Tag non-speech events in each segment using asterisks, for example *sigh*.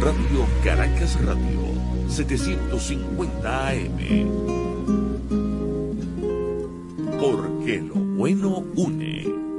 Radio Caracas Radio, 750 AM. Porque lo bueno une.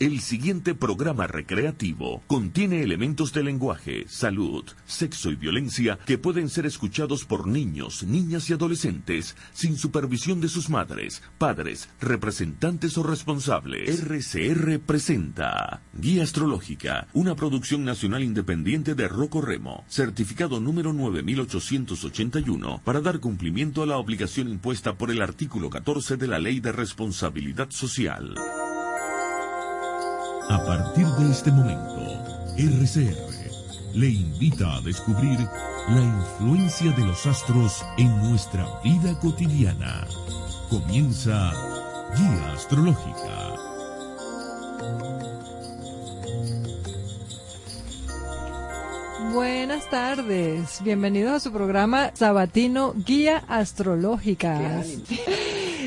El siguiente programa recreativo contiene elementos de lenguaje, salud, sexo y violencia que pueden ser escuchados por niños, niñas y adolescentes sin supervisión de sus madres, padres, representantes o responsables. RCR presenta Guía Astrológica, una producción nacional independiente de Rocco Remo, certificado número 9881 para dar cumplimiento a la obligación impuesta por el artículo 14 de la Ley de Responsabilidad Social. A partir de este momento, RCR le invita a descubrir la influencia de los astros en nuestra vida cotidiana. Comienza Guía Astrológica. Buenas tardes, bienvenidos a su programa Sabatino Guía Astrológica.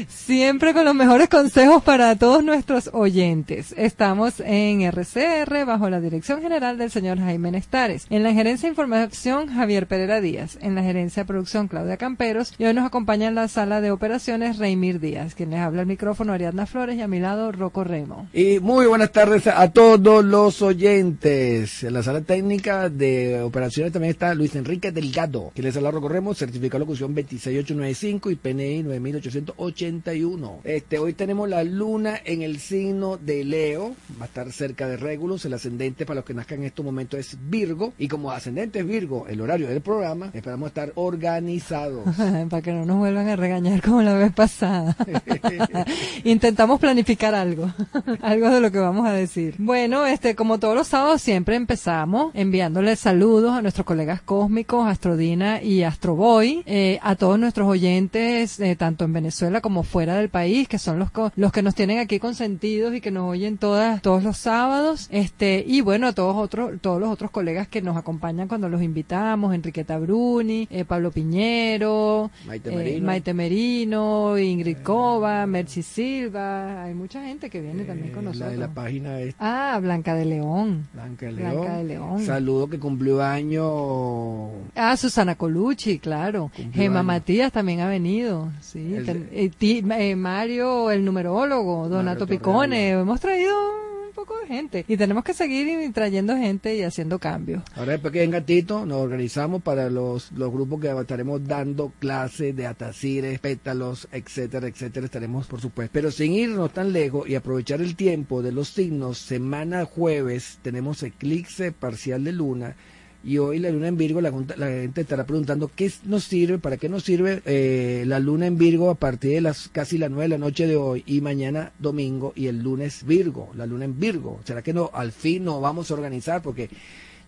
Siempre con los mejores consejos para todos nuestros oyentes. Estamos en RCR bajo la dirección general del señor Jaime Nestares. En la gerencia de información Javier Pereira Díaz. En la gerencia de producción Claudia Camperos. Y hoy nos acompaña en la sala de operaciones Reymir Díaz. Quien les habla al micrófono Ariadna Flores y a mi lado Rocco Remo. Y muy buenas tardes a todos los oyentes. En la sala técnica de operaciones también está Luis Enrique Delgado, que les habla Corremos, certificado de locución 26895 y PNI 9881. Este, hoy tenemos la luna en el signo de Leo, va a estar cerca de Regulus, el ascendente para los que nazcan en estos momentos es Virgo, y como ascendente es Virgo, el horario del programa, esperamos estar organizados. *laughs* Para que no nos vuelvan a regañar como la vez pasada. *laughs* Intentamos planificar algo, *laughs* algo de lo que vamos a decir. Bueno, este, como todos los sábados siempre empezamos enviándoles saludos a nuestros colegas cósmicos, Astrodina y Astroboy, eh, a todos nuestros oyentes, eh, tanto en Venezuela como fuera del país, que son los, co- los que nos tienen aquí consentidos y que nos oyen todas, todos los sábados, este, y bueno, a todos otros, todos los otros colegas que nos acompañan cuando los invitamos, Enriqueta Bruni, eh, Pablo Piñero, Maite eh, Merino. Maite Merino, Ingrid Cova, Mercy Silva, hay mucha gente que viene también con Eh, la nosotros. de la página es Ah, Blanca de León. Blanca de Blanca León. de León. Saludo que cumplió año Ah, Susana Colucci, claro. Años. Matías también ha venido. Sí. El Ten- eh, ti- eh, Mario, el numerólogo, Donato. Picone. Hemos traído un poco de gente. Y tenemos que seguir trayendo gente y haciendo cambios. Ahora después que venga Tito, nos organizamos para los, los grupos que estaremos dando clases de atacires, pétalos, etcétera, etcétera. Estaremos, por supuesto. Pero sin irnos tan lejos y aprovechar el tiempo de los signos, semana jueves tenemos eclipse parcial de luna. Y hoy la luna en Virgo, la, gente estará preguntando qué nos sirve, para qué nos sirve eh, la luna en Virgo a partir de las casi las nueve de la noche de hoy y mañana domingo y el lunes Virgo, la luna en Virgo. ¿Será que no al fin nos vamos a organizar? Porque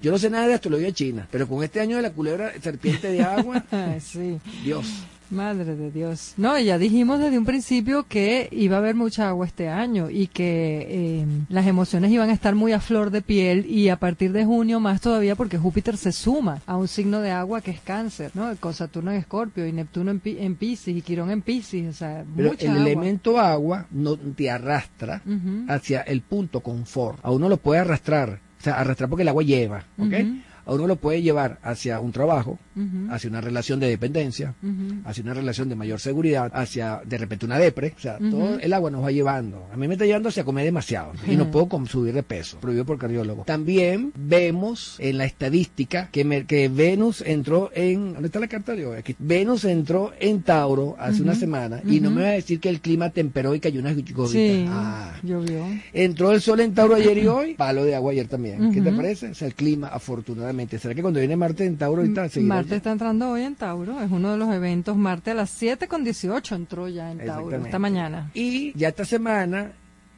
yo no sé nada de astrología china, pero con este año de la culebra serpiente de agua, *laughs* sí. Dios. Madre de Dios. No, ya dijimos desde un principio que iba a haber mucha agua este año y que eh, las emociones iban a estar muy a flor de piel y a partir de junio más todavía porque Júpiter se suma a un signo de agua que es cáncer, ¿no? Con Saturno en Escorpio y Neptuno en, en Pisces y Quirón en Pisces, o sea, Pero mucha el agua. elemento agua no te arrastra hacia el punto confort. A uno lo puede arrastrar, o sea, arrastrar porque el agua lleva, ¿ok? A uno lo puede llevar hacia un trabajo, hacia una relación de dependencia, hacia una relación de mayor seguridad, hacia de repente una depre, o sea, todo el agua nos va llevando. A mí me está llevando hacia comer demasiado y no puedo subir de peso, prohibido por cardiólogo. También vemos en la estadística que, me- que Venus entró en, ¿dónde está la carta de hoy? Aquí. Venus entró en Tauro hace una semana y no me va a decir que el clima temperó y cayó unas gotitas. Sí, Ah. llovió. Entró el sol en Tauro ayer y hoy, palo de agua ayer también. ¿Qué te parece? O sea, el clima, afortunadamente. ¿Será que cuando viene Marte en Tauro ahorita seguirá Marte está entrando hoy en Tauro, es uno de los eventos. Marte a las 7 con 18 entró ya en Tauro, esta mañana. Y ya esta semana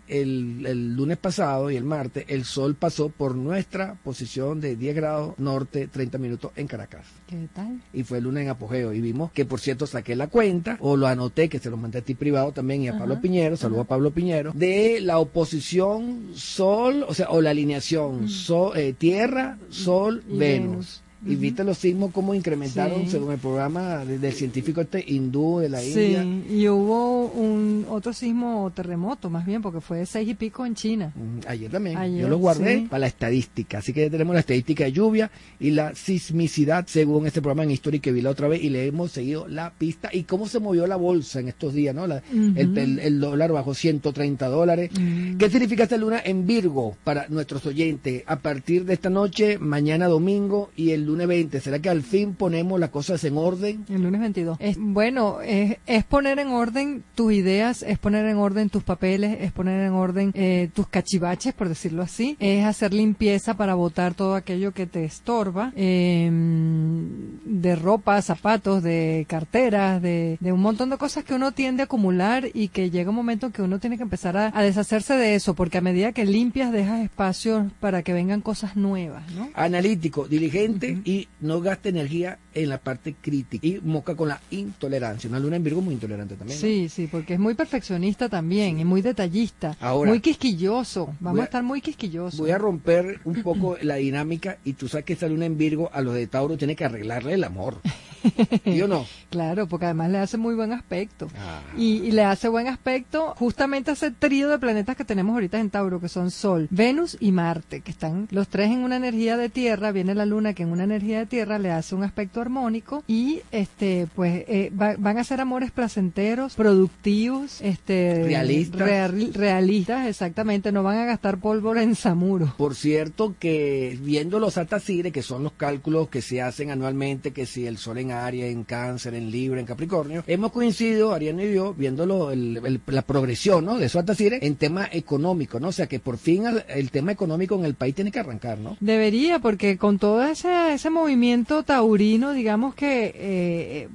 el, el lunes pasado y el martes, el sol pasó por nuestra posición de 10 grados norte, 30 minutos en Caracas. ¿Qué tal? Y fue el lunes en apogeo. Y vimos que, por cierto, saqué la cuenta, o lo anoté, que se lo mandé a ti privado también, y a Pablo Piñero, saludo a Pablo Piñero, de la oposición sol, o sea, o la alineación sol, eh, Tierra, Sol. Venus. Y viste los sismos cómo incrementaron Sí. según el programa de- del científico este hindú de la India. Sí, y hubo un otro sismo o terremoto, más bien, porque fue de seis y pico en China. Ayer también. Ayer, Yo lo guardé sí. para la estadística. Así que ya tenemos la estadística de lluvia y la sismicidad según este programa en History que vi la otra vez y le hemos seguido la pista y cómo se movió la bolsa en estos días, ¿no? La- el, el- el dólar bajó 130 dólares. ¿Qué significa esta luna en Virgo para nuestros oyentes? A partir de esta noche, mañana domingo y el lunes 20, ¿será que al fin ponemos las cosas en orden? El lunes 22. Es, bueno, es, es poner en orden tus ideas, es poner en orden tus papeles, es poner en orden eh, tus cachivaches, por decirlo así. Es hacer limpieza para botar todo aquello que te estorba, eh, de ropa, zapatos, de carteras, de, de un montón de cosas que uno tiende a acumular y que llega un momento en que uno tiene que empezar a, a deshacerse de eso, porque a medida que limpias dejas espacios para que vengan cosas nuevas, ¿no? Analítico, diligente y no gasta energía en la parte crítica. Y mosca con la intolerancia. Una luna en Virgo muy intolerante también. ¿no? Sí, sí, porque es muy perfeccionista también, y muy detallista, Ahora- muy quisquilloso. Vamos a, estar muy quisquillosos. Voy a romper un poco la dinámica y tú sabes que esta luna en Virgo a los de Tauro tiene que arreglarle el amor. *laughs* ¿Sí o no? *laughs* Claro, porque además le hace muy buen aspecto. Ah. Y, y le hace buen aspecto justamente a ese trío de planetas que tenemos ahorita en Tauro, que son Sol, Venus y Marte, que están los tres en una energía de tierra. Viene la luna que en una energía de tierra le hace un aspecto armónico y este pues eh, va- van a ser amores placenteros, productivos, este Realistas. real- realistas, exactamente. No van a gastar pólvora en Samuro. Por cierto que viendo los Atacire, que son los cálculos que se hacen anualmente, que si el Sol en Aries, en Cáncer, en Libra, en Capricornio, hemos coincidido, Ariana y yo, viendo el- la progresión ¿no? de esos Atacire en tema económico, ¿no? O sea que por fin el, tema económico en el país tiene que arrancar, ¿no? Debería, porque con todo ese, ese movimiento taurino, digamos que eh,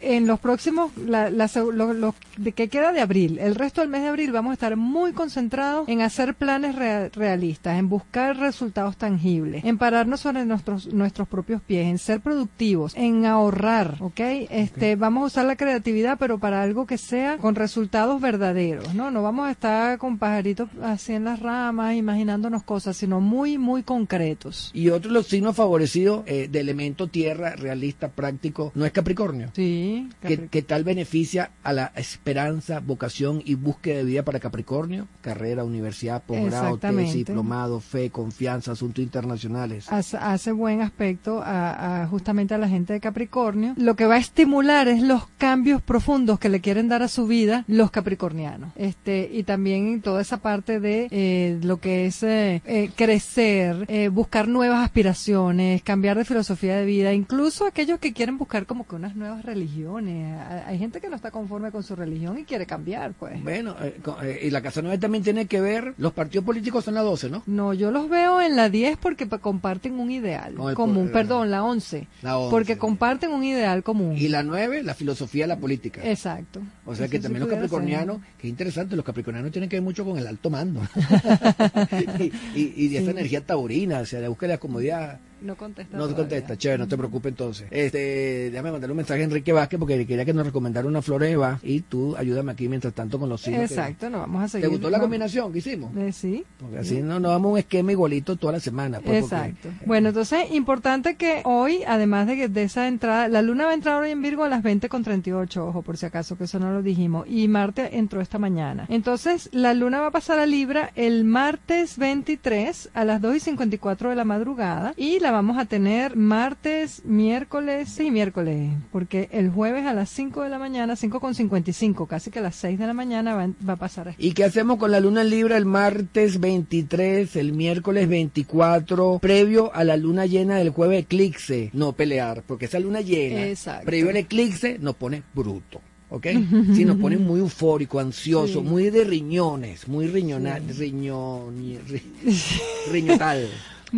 en los próximos, la, la lo, lo de que queda de abril, el resto del mes de abril vamos a estar muy concentrados en hacer planes rea- realistas, en buscar resultados tangibles, en pararnos sobre nuestros, nuestros propios pies, en ser productivos, en ahorrar, ¿ok? Este, vamos a usar la creatividad, pero para algo que sea con resultados verdaderos, ¿no? No vamos a estar con pajaritos así en las ramas, imaginándonos cosas, sino muy, muy concretos. Y otro de los signos favorecidos eh, de elemento tierra, realista, práctico, no es Capricornio. Sí, ¿Qué, Capri- qué tal beneficia a la esperanza, vocación y búsqueda de vida para Capricornio? Carrera, universidad, posgrado, tesis, diplomado, fe, confianza, asuntos internacionales. hace, hace buen aspecto a, a justamente a la gente de Capricornio. Lo que va a estimular es los cambios profundos que le quieren dar a su vida los capricornianos. Este y también toda esa parte de eh, lo que es eh, eh, crecer, buscar nuevas aspiraciones, cambiar de filosofía de vida, incluso aquellos que quieren buscar como que unas nuevas religiones. Ha- Hay gente que no está conforme con su religión y quiere cambiar, pues. Bueno, eh, eh, y la Casa Nueva también tiene que ver, los partidos políticos son las 12, ¿no? No, yo los veo en la 10 porque pa- comparten un ideal común, po- perdón, la 11, La 11. porque comparten un ideal común. Y la 9, la filosofía de la política. Exacto. O sea que sí también los pudiera ser. capricornianos, que interesante, los capricornianos tienen que ver mucho con el alto mando. *laughs* *laughs* y, y- y de esa energía taurina, o sea, de búsqueda de la comodidad. No contesta. No te contesta, chévere, no te preocupes entonces. Este, déjame mandarle un mensaje a Enrique Vázquez porque quería que nos recomendara una flor de Bach y tú ayúdame aquí mientras tanto con los que- Exacto, no vamos a ¿Te seguir. gustó la combinación que hicimos? Eh, sí. Porque así no nos damos un esquema igualito toda la semana. pues, porque- Exacto. Bueno, entonces, importante que hoy, además de, que- de esa entrada, la luna va a entrar hoy en Virgo a las 20 con 38, ojo, por si acaso, que eso no lo dijimos, y Marte entró esta mañana. Entonces, la luna va a pasar a Libra el martes 23 a las 2 y 54 de la madrugada, y la vamos a tener martes, miércoles, sí, miércoles, porque el jueves a las 5 de la mañana, 5 con 55, casi que a las 6 de la mañana va, va a pasar ¿Y qué hacemos con la luna en Libra el martes 23, el miércoles 24, previo a la luna llena del jueves eclipse? No pelear, porque esa luna llena, Exacto. previo al eclipse, nos pone bruto. ¿Ok? *laughs* Sí, nos pone muy eufórico, ansioso, Sí. muy de riñones, muy riñonal, riñón, ri- *laughs* riñotal.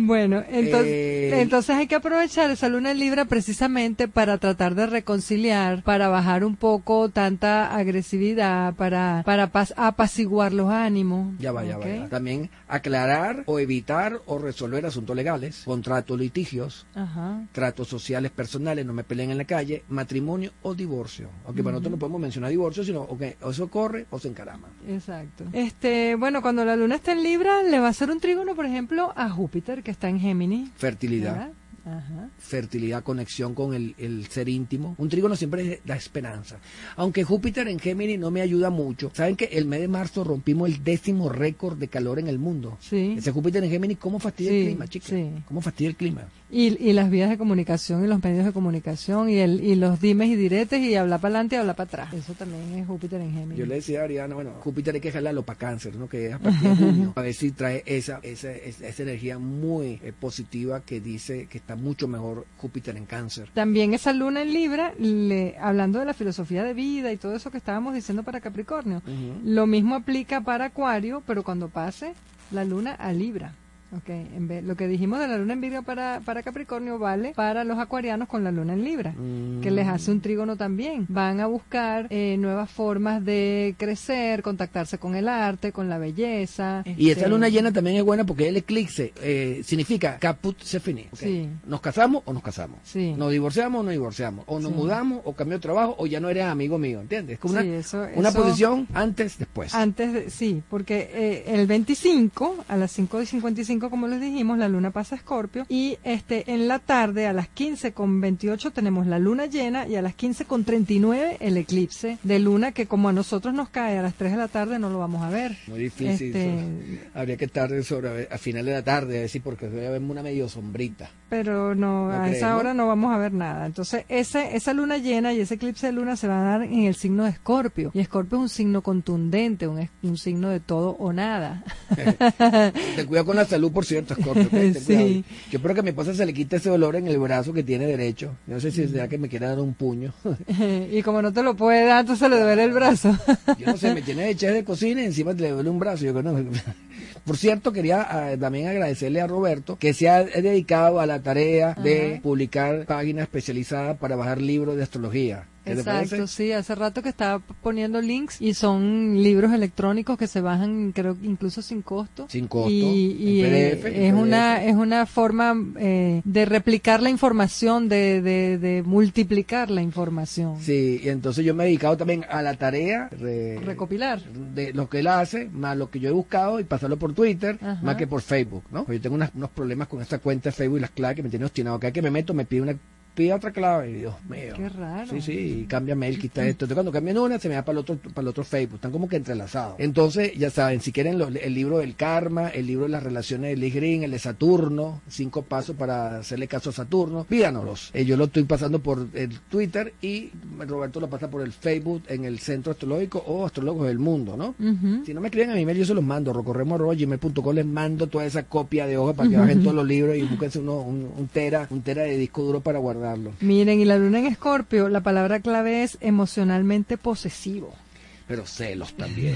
Bueno, entonces, Eh, entonces hay que aprovechar esa luna en Libra precisamente para tratar de reconciliar, para bajar un poco tanta agresividad, para, para apaciguar los ánimos. Ya va, ya va. También aclarar o evitar o resolver asuntos legales, contratos litigios, Ajá. tratos sociales personales, no me peleen en la calle, matrimonio o divorcio. Aunque para nosotros no podemos mencionar divorcio, sino ok, o eso corre o se encarama. Exacto. Este, bueno, cuando la luna está en Libra, le va a hacer un trígono, por ejemplo, a Júpiter, que está en Géminis. Fertilidad. fertilidad, conexión con el, el ser íntimo. Un trígono siempre da esperanza. Aunque Júpiter en Géminis no me ayuda mucho. Saben que el mes de marzo rompimos el décimo récord de calor en el mundo. Sí. Ese Júpiter en Géminis, ¿cómo fastidia Sí, el clima, chicas? sí. ¿Cómo fastidia el clima? Y, y las vías de comunicación y los medios de comunicación y, el, y los dimes y diretes y hablar para adelante y hablar para atrás. Eso también es Júpiter en Géminis. Yo le decía a Ariana, bueno, Júpiter hay que jalarlo para cáncer, ¿no? Que es a partir de junio. *laughs* A ver si trae esa, esa, esa, esa energía muy eh, positiva que dice que está mucho mejor Júpiter en cáncer. También esa luna en Libra, le, hablando de la filosofía de vida y todo eso que estábamos diciendo para Capricornio, lo mismo aplica para Acuario, pero cuando pase la luna a Libra. Okay, en vez, lo que dijimos de la luna en Virgo para, para Capricornio vale para los acuarianos con la luna en Libra, Mm. que les hace un trígono también. Van a buscar eh, nuevas formas de crecer, contactarse con el arte, con la belleza. Y esa este, luna llena también es buena porque el eclipse eh, significa caput se finí. ¿ok? Sí. Nos casamos o nos casamos. Sí. Nos divorciamos o nos divorciamos. O nos Sí. mudamos o cambió de trabajo o ya no eres amigo mío. ¿Entiendes? Es como una, eso- una eso- posición antes, después. Antes de, sí, porque eh, el 25 a las 5 y 55 como les dijimos, la luna pasa a Escorpio y este en la tarde a las 15 con 28 tenemos la luna llena y a las 15 con 39 el eclipse de luna que como a nosotros nos cae a las 3 de la tarde no lo vamos a ver. Muy difícil. Este. Habría que estar sobre, a final de la tarde, a decir, porque voy a ver una medio sombrita. pero no, ¿No a crees, esa no? hora no vamos a ver nada. Entonces, ese, esa luna llena y ese eclipse de luna se va a dar en el signo de Escorpio. Y Escorpio es un signo contundente, un, signo de todo o nada. *laughs* Ten cuidado con la salud, por cierto, Scorpio. Ten *laughs* Sí. Yo espero que a mi esposa se le quite ese dolor en el brazo que tiene derecho. No sé si será que me quiera dar un puño. *laughs* *laughs* y como no te lo puede dar, entonces le duele el brazo. Yo no sé, me tiene de chef de cocina y encima le duele un brazo. Yo que no. Por cierto, quería ah, también agradecerle a Roberto que se ha dedicado a la tarea de publicar páginas especializadas para bajar libros de astrología. ¿Qué te Exacto, sí, hace rato que estaba poniendo links y son libros electrónicos que se bajan, creo incluso sin costo. Sin costo, Y, eh, PDF, es una es una forma eh, de replicar la información, de, de, de multiplicar la información, Sí, y entonces yo me he dedicado también a la tarea re- recopilar. de lo que él hace, más lo que yo he buscado y pasarlo por Twitter, Ajá. más que por Facebook, ¿no? Yo tengo unas- unos problemas con esta cuenta de Facebook y las claves que me tienen obstinado. Cada que me meto me pide una pide otra clave y Dios mío. Qué raro. Sí, sí, y cambia mail, quita esto. Entonces cuando cambian una se me va para el otro para el otro Facebook, están como que entrelazados. Entonces, ya saben, si quieren los- el libro del karma, el libro de las relaciones de Lee Green, el de Saturno, cinco pasos para hacerle caso a Saturno, pídanoslos. Eh, yo lo estoy pasando por el Twitter y Roberto lo pasa por el Facebook en el Centro Astrológico o Astrólogos del Mundo, ¿no? Si no me escriben a mi mail, yo se los mando. Rocorremo.gmail.com les mando toda esa copia de hoja para que bajen todos los libros y búsquense uno, un, un tera, un tera de disco duro para Miren, y la luna en Escorpio, la palabra clave es emocionalmente posesivo. Pero celos también.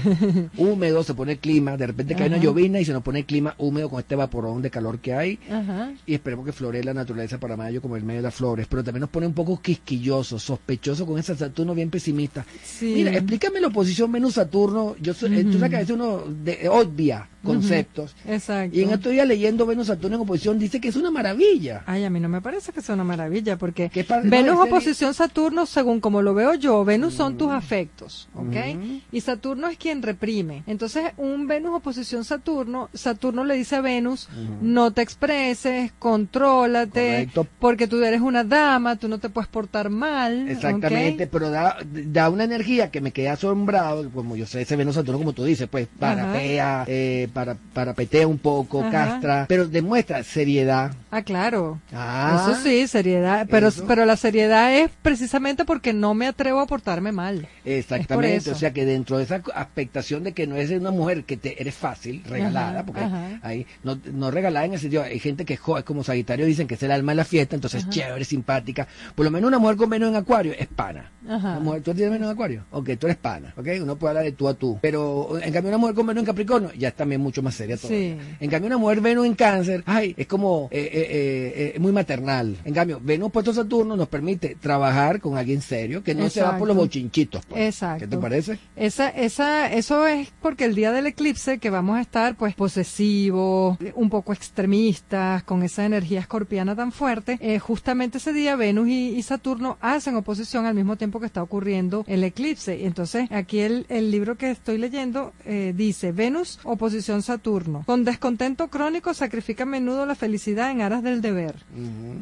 *laughs* húmedo, se pone el clima. De repente cae una llovina y se nos pone el clima húmedo con este vaporón de calor que hay. Ajá. Y esperemos que floree la naturaleza para mayo como el medio de las flores. Pero también nos pone un poco quisquilloso, sospechoso con ese Saturno bien pesimista. Sí. Mira, explícame la oposición Venus-Saturno. Yo soy- eh, Tú sabes que a veces uno de- obvia conceptos. Exacto. Y en estos días leyendo Venus-Saturno en oposición dice que es una maravilla. Ay, a mí no me parece que sea una maravilla, porque ¿Qué pa- no, Venus oposición Saturno, según como lo veo yo, Venus son tus afectos, ¿ok? Mm. Y Saturno es quien reprime. Entonces, un Venus oposición Saturno, Saturno le dice a Venus, no te expreses, contrólate, Correcto. porque tú eres una dama, tú no te puedes portar mal, Exactamente, pero da, da una energía que me quedé asombrado, como yo sé, ese Venus Saturno, como tú dices, pues parapea, eh, para, parapetea un poco, Ajá. castra, pero demuestra seriedad. Ah, claro. Ah, Eso sí, seriedad, pero, eso. pero la seriedad es precisamente porque no me atrevo a portarme mal. Exactamente, o sea que dentro de esa expectación de que no es una mujer que te eres fácil, regalada, Ajá, porque ajá. ahí no, no regalada en el sentido, hay gente que jo- es como Sagitario dicen que es el alma de la fiesta, entonces chévere, simpática, por lo menos una mujer con menos en acuario es pana, Ajá. Una mujer, ¿Tú tienes en Acuario? Ok, tú eres pana, ok, uno puede hablar de tú a tú. Pero en cambio una mujer con Venus en Capricornio ya es también mucho más seria. Sí. En cambio una mujer Venus en Cáncer, ay, es como eh, eh, eh, muy maternal. En cambio, Venus puesto Saturno nos permite trabajar con alguien serio, que no se va por los bochinchitos. pues. Exacto. ¿Qué te parece? Esa, esa, eso es porque el día del eclipse que vamos a estar pues posesivos, un poco extremistas, con esa energía escorpiana tan fuerte, justamente ese día Venus y, y Saturno hacen oposición al mismo tiempo que está ocurriendo el eclipse. Entonces aquí el, el libro que estoy leyendo eh, dice Venus oposición Saturno. Con descontento crónico sacrifica a menudo la felicidad en aras del deber.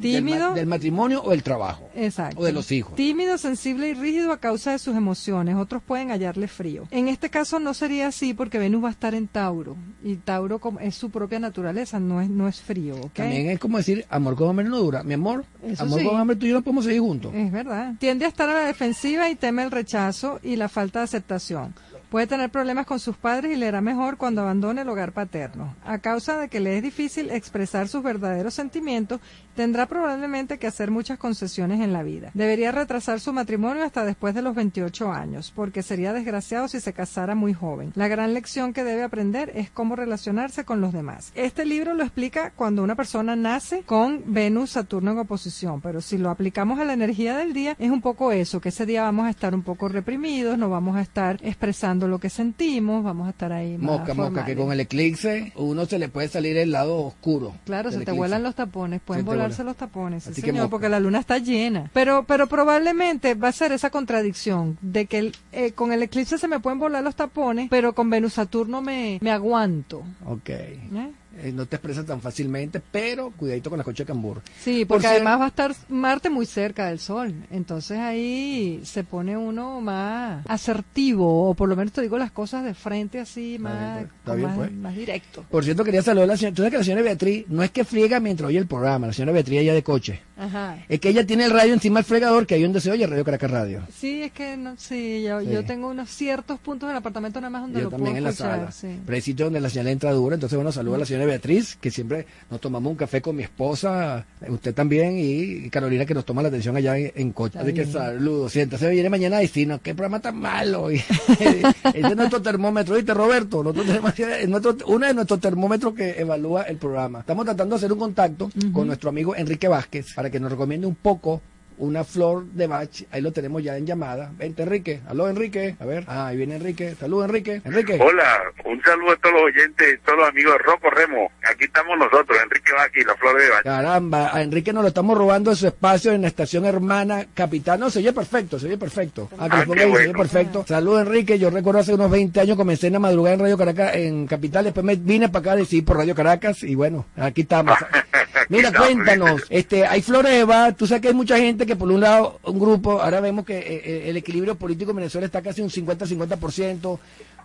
Tímido. Del, ma- del matrimonio o el trabajo. Exacto. O de los hijos. Tímido, sensible y rígido a causa de sus emociones. Otros pueden hallarle frío. En este caso no sería así porque Venus va a estar en Tauro. Y Tauro es su propia naturaleza, no es, no es frío. También es como decir, amor con hambre no dura. Mi amor, Eso amor sí. con hambre tú y yo no podemos seguir juntos. Es verdad. Tiende a estar a la y teme el rechazo y la falta de aceptación. Puede tener problemas con sus padres y le hará mejor cuando abandone el hogar paterno. A causa de que le es difícil expresar sus verdaderos sentimientos, tendrá probablemente que hacer muchas concesiones en la vida. Debería retrasar su matrimonio hasta después de los 28 años, porque sería desgraciado si se casara muy joven. La gran lección que debe aprender es cómo relacionarse con los demás. Este libro lo explica cuando una persona nace con Venus, Saturno en oposición, pero si lo aplicamos a la energía del día, es un poco eso, que ese día vamos a estar un poco reprimidos, no vamos a estar expresando lo que sentimos, vamos a estar ahí más Mosca, mosca, que con el eclipse uno se le puede salir el lado oscuro. Claro, se te vuelan los tapones, pueden Se vuela. los tapones, sí, señor, porque la luna está llena. Pero, pero probablemente va a ser esa contradicción de que el- eh, con el eclipse se me pueden volar los tapones, pero con Venus Saturno me, me aguanto. Ok. ¿eh? Eh, no te expresas tan fácilmente, pero cuidadito con la coche de cambur. Sí, Por porque ser- además va a estar Marte muy cerca del Sol, entonces ahí se pone uno más asertivo, o por lo menos te digo las cosas de frente así, más, pues. Bien, más, pues. más directo. Por cierto, quería saludar a la señora. Tú sabes que la señora Beatriz no es que friega mientras oye el programa, la señora Beatriz ella de coche. Ajá. Es que ella tiene el radio encima del fregador, que ahí donde se oye Radio Caracas Radio. Sí, es que no, sí, yo, Sí. yo tengo unos ciertos puntos en el apartamento nada más donde Yo lo también puedo en la escuchar. sala. sí. Pero hay donde la señal entra dura. Entonces, bueno, saludo a la señora Beatriz, que siempre nos tomamos un café con mi esposa, usted también, y Carolina, que nos toma la atención allá en, en coche. Está Así que saludos. Si entonces viene mañana y decir, no, qué programa tan malo. Y, *laughs* ese es nuestro termómetro, ¿viste, Roberto? Nosotros tenemos- es nuestro, uno de nuestros termómetros que evalúa el programa. Estamos tratando de hacer un contacto con nuestro amigo Enrique Vázquez para que nos recomiende un poco una flor de Bach, ahí lo tenemos ya en llamada. Vente, Enrique. Aló, Enrique. A ver. Ah, ahí viene Enrique. Saludos, Enrique. Enrique. Hola, un saludo a todos los oyentes, todos los amigos de Rocco Remo. Aquí estamos nosotros, Enrique y la Flor de Valle. Caramba, a Enrique nos lo estamos robando de su espacio en la estación hermana capital. No, se oye perfecto, se oye perfecto. Ah, que Ah, ponga se oye perfecto. Saludos, Enrique. Yo recuerdo hace unos 20 años comencé en la madrugada en Radio Caracas, en Capital. Después me vine para acá a decidir por Radio Caracas y bueno, aquí estamos. *laughs* Mira, cuéntanos, este, hay flores de Bach. Tú sabes que hay mucha gente que por un lado, un grupo, ahora vemos que eh, eh, el equilibrio político en Venezuela está casi un 50-50%.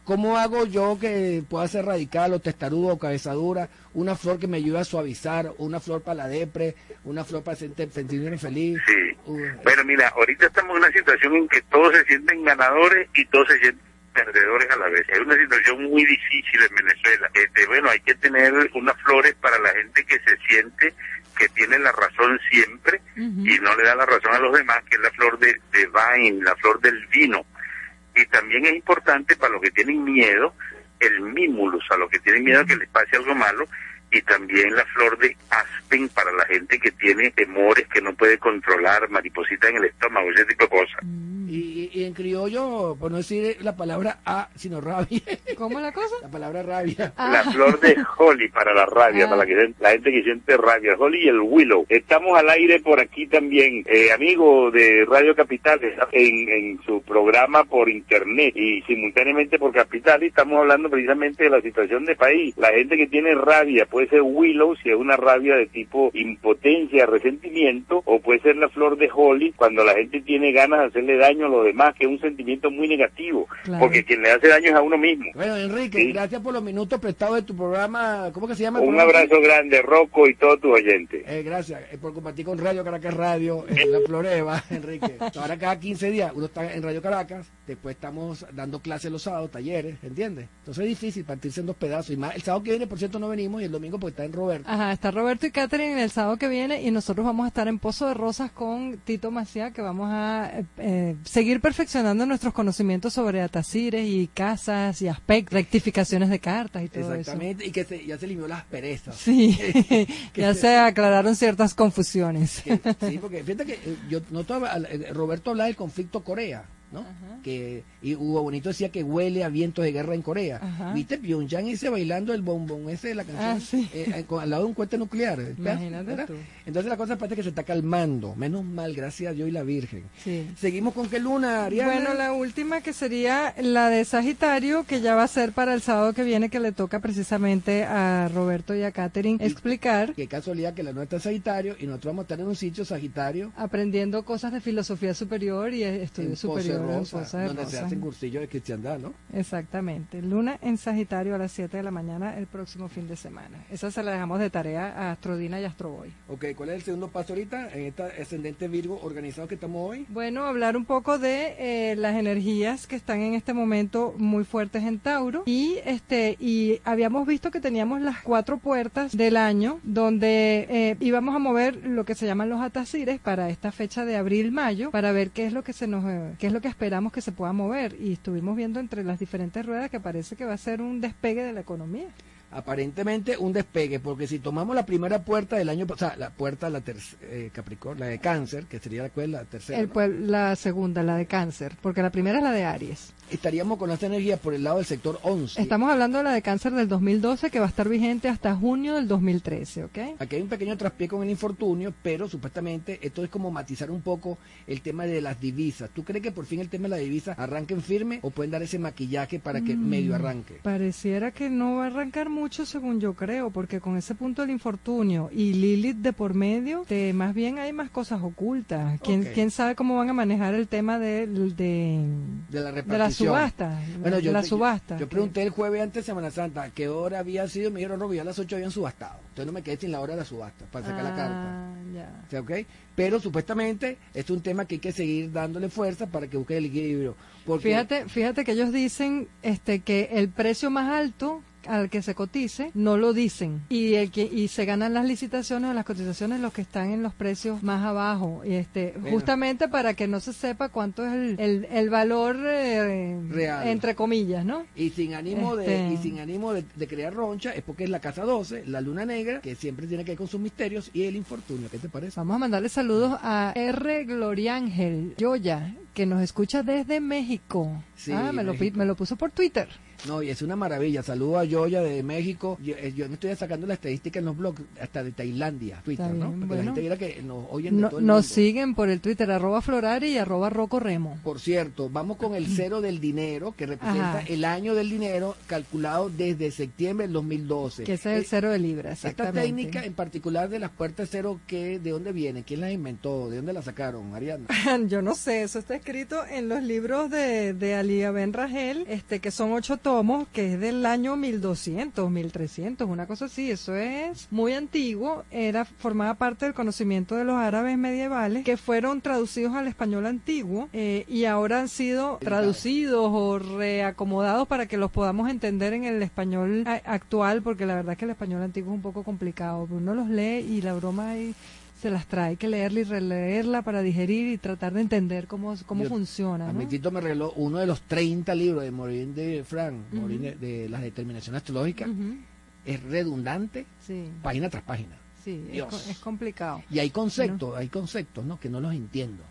¿Cómo hago yo que pueda ser radical o testarudo o cabezadura? Una flor que me ayude a suavizar, una flor para la depre, una flor para sentir- sentirme feliz. Sí. Uh, Bueno, mira, ahorita estamos en una situación en que todos se sienten ganadores y todos se sienten perdedores a la vez. Es una situación muy difícil en Venezuela. Este, bueno, hay que tener unas flores para la gente que se siente que tiene la razón siempre y no le da la razón a los demás, que es la flor de, de vine, la flor del vino. Y también es importante para los que tienen miedo, el mimulus, a los que tienen miedo a que les pase algo malo, y también la flor de aspen para la gente que tiene temores que no puede controlar, mariposita en el estómago, ese tipo de cosas. y, y- y en criollo, por no decir la palabra A, sino rabia, ¿Cómo es la cosa? la palabra rabia. La Ah. flor de holly para la rabia, Ah. para la, que, la gente que siente rabia, holly y el willow. Estamos al aire por aquí también, eh, amigo de Radio Capital, está en, en su programa por internet y simultáneamente por Capital y estamos hablando precisamente de la situación de país. La gente que tiene rabia puede ser willow si es una rabia de tipo impotencia, resentimiento, o puede ser la flor de holly cuando la gente tiene ganas de hacerle daño a los demás, que es un sentimiento muy negativo, Claro. porque quien le hace daño es a uno mismo. Bueno, Enrique, Sí. gracias por los minutos prestados de tu programa. ¿Cómo que se llama? el Un abrazo grande, Rocco, y todos tus oyentes. Eh, gracias eh, por compartir con Radio Caracas Radio en la Floreva, *laughs* Enrique. Ahora cada 15 días uno está en Radio Caracas, después estamos dando clases los sábados, talleres, ¿entiendes? Entonces es difícil partirse en dos pedazos. Y más, el sábado que viene, por cierto, no venimos y el domingo pues está en Roberto. Ajá, está Roberto y Catherine el sábado que viene y nosotros vamos a estar en Pozo de Rosas con Tito Maciá, que vamos a eh, eh, seguir perfeccionando nuestros conocimientos sobre atacires y casas y aspectos, rectificaciones de cartas y todo eso. Exactamente, y que se- ya se eliminó las perezas. Sí, *laughs* *laughs* ya se- se aclararon ciertas confusiones. Que- sí, *laughs* porque fíjate que eh, yo noto a- Roberto hablaba del conflicto Corea, ¿no? Que y Hugo Bonito decía que huele a vientos de guerra en Corea. Ajá. ¿Viste Pyongyang ese bailando el bombón ese de la canción? Ah, sí. Eh, eh, con- al lado de un cohete nuclear. Imagínate. Entonces la cosa parece que se está calmando. Menos mal, gracias a Dios y la Virgen. Sí. Seguimos con qué luna, Ariana. Bueno, la última que sería la de Sagitario, que ya va a ser para el sábado que viene, que le toca precisamente a Roberto y a Catherine explicar, Qué casualidad que la nuestra es Sagitario y nosotros vamos a estar en un sitio Sagitario. aprendiendo cosas de filosofía superior y estudio en en Rosa, de donde se hacen cursillos de cristiandad, ¿no? Exactamente. Luna en Sagitario a las 7 de la mañana el próximo fin de semana. Esa se la dejamos de tarea a Astrodina y Astroboy. Ok, ¿cuál es el segundo paso ahorita en esta ascendente Virgo organizado que estamos hoy? Bueno, hablar un poco de eh, las energías que están en este momento muy fuertes en Tauro y este y habíamos visto que teníamos las cuatro puertas del año donde eh, íbamos a mover lo que se llaman los atacires para esta fecha de abril-mayo para ver qué es lo que se nos eh, qué es lo que esperamos que se pueda mover y estuvimos viendo entre las diferentes ruedas que parece que va a ser un despegue de la economía. Aparentemente un despegue, porque si tomamos la primera puerta del año, o sea, la puerta la eh, Capricornio, la de Cáncer, que sería la, la tercera, El la segunda, la de cáncer, porque la primera es la de Aries. Estaríamos con esta energía por el lado del sector 11. Estamos hablando de la de cáncer del 2012 que va a estar vigente hasta junio del 2013, ¿ok? Aquí hay un pequeño traspié con el infortunio, pero supuestamente esto es como matizar un poco el tema de las divisas. ¿Tú crees que por fin el tema de la divisa arranquen firme o pueden dar ese maquillaje para que Mm. medio arranque? Pareciera que no va a arrancar mucho según yo creo, porque con ese punto del infortunio y Lilith de por medio, te, más bien hay más cosas ocultas. ¿Quién, quién sabe cómo van a manejar el tema de, de, De la de la subasta? Bueno, yo, la subasta. Yo, pregunté el jueves antes de Semana Santa a qué hora había sido, me dijeron, Robo, ya a las 8 habían subastado. Entonces no me quedé sin la hora de la subasta para sacar la carta. Ah, ya. O sea, ¿ok? Pero supuestamente es un tema que hay que seguir dándole fuerza para que busque el equilibrio. Porque Fíjate, fíjate que ellos dicen este que el precio más alto al que se cotice no lo dicen y el que y se ganan las licitaciones o las cotizaciones los que están en los precios más abajo y este Bueno. justamente para que no se sepa cuánto es el, el, el valor eh, Real. entre comillas no Y sin ánimo de Este- y sin ánimo de, de crear roncha, es porque es la casa 12, la luna negra, que siempre tiene que ver con sus misterios, y el infortunio. ¿Qué te parece? vamos a mandarle saludos a R Gloriángel Yoya que nos escucha desde México Sí, ah me lo, me lo puso por Twitter No, y es una maravilla. Saludo a Yoya de México. Yo, eh, yo no estoy sacando la estadística en los blogs, hasta de Tailandia, Twitter, ¿no? Porque bueno. la gente viera que nos oyen de No- todo el nos mundo. siguen por el Twitter arroba Florari y arroba Roco Remo Por cierto, vamos con el cero del dinero, que representa Ajá. el año del dinero calculado desde septiembre del 2012. Que ese es el Eh, cero de libra, Esta exactamente. técnica en particular de las puertas cero, ¿qué, ¿de dónde viene? ¿Quién la inventó? ¿De dónde la sacaron, Ariana? *laughs* Yo no sé, eso está escrito en los libros de, de Alía Ben Rangel, este, que son ocho tomos, que es del año 1200, 1300, una cosa así. Eso es muy antiguo, era formaba parte del conocimiento de los árabes medievales, que fueron traducidos al español antiguo eh, y ahora han sido traducidos o reacomodados para que los podamos entender en el español actual, porque la verdad es que el español antiguo es un poco complicado. Uno los lee y la broma ahí se las trae, que leerla y releerla para digerir y tratar de entender cómo, cómo Yo- funciona. A ¿no? mi tito me regaló uno de los 30 libros de Morín de Frank, Morín de, de las determinaciones astrológicas. Es redundante, Sí, página tras página. sí, es, Dios. co- es complicado. Y hay conceptos, hay conceptos, ¿no? Que no los entiendo.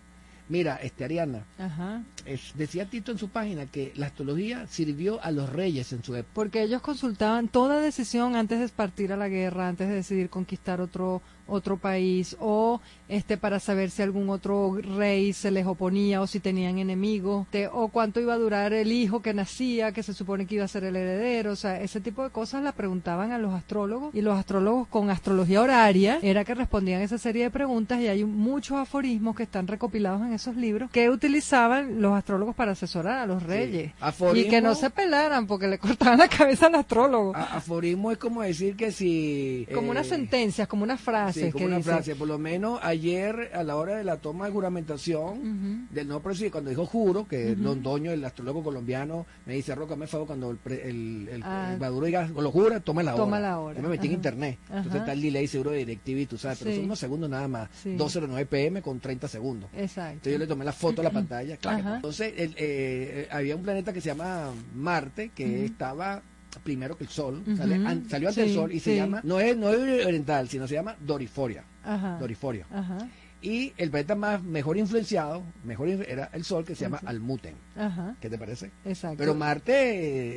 Mira, este Ariana, Ajá. es- decía Tito en su página que la astrología sirvió a los reyes en su época. Porque ellos consultaban toda decisión antes de partir a la guerra, antes de decidir conquistar otro otro país o este para saber si algún otro rey se les oponía o si tenían enemigos te- o cuánto iba a durar el hijo que nacía que se supone que iba a ser el heredero o sea ese tipo de cosas la preguntaban a los astrólogos y los astrólogos con astrología horaria era que respondían esa serie de preguntas y hay muchos aforismos que están recopilados en esos libros que utilizaban los astrólogos para asesorar a los reyes. Aforismo- Y que no se pelaran porque le cortaban la cabeza al astrólogo. A- aforismo es como decir que si... como eh, unas sentencias, como unas frases Sí, como que una dicen. frase. Por lo menos ayer, a la hora de la toma de juramentación del nuevo presidente, cuando dijo juro, que Don Doño, el astrólogo colombiano, me dice, Roca, me favor, cuando el, pre- el, el- Ah. el Maduro diga, lo jura, toma la hora. Toma la hora. Yo me metí en Ajá. internet. Entonces está el delay seguro de DirecTV, tú sabes, pero Sí. son unos segundos nada más. Sí. 209 pm con 30 segundos. Exacto. Entonces yo le tomé la foto a la pantalla, claro. Entonces el, eh, eh, había un planeta que se llama Marte que estaba primero que el Sol, sale an- salió ante el Sí, Sol y se llama, no es, no es oriental, sino se llama Doriforia. Ajá. Doriforia. Ajá. Y el planeta más mejor influenciado, mejor era el Sol que se llama. Almuten. Ajá. ¿Qué te parece? Exacto. Pero Marte,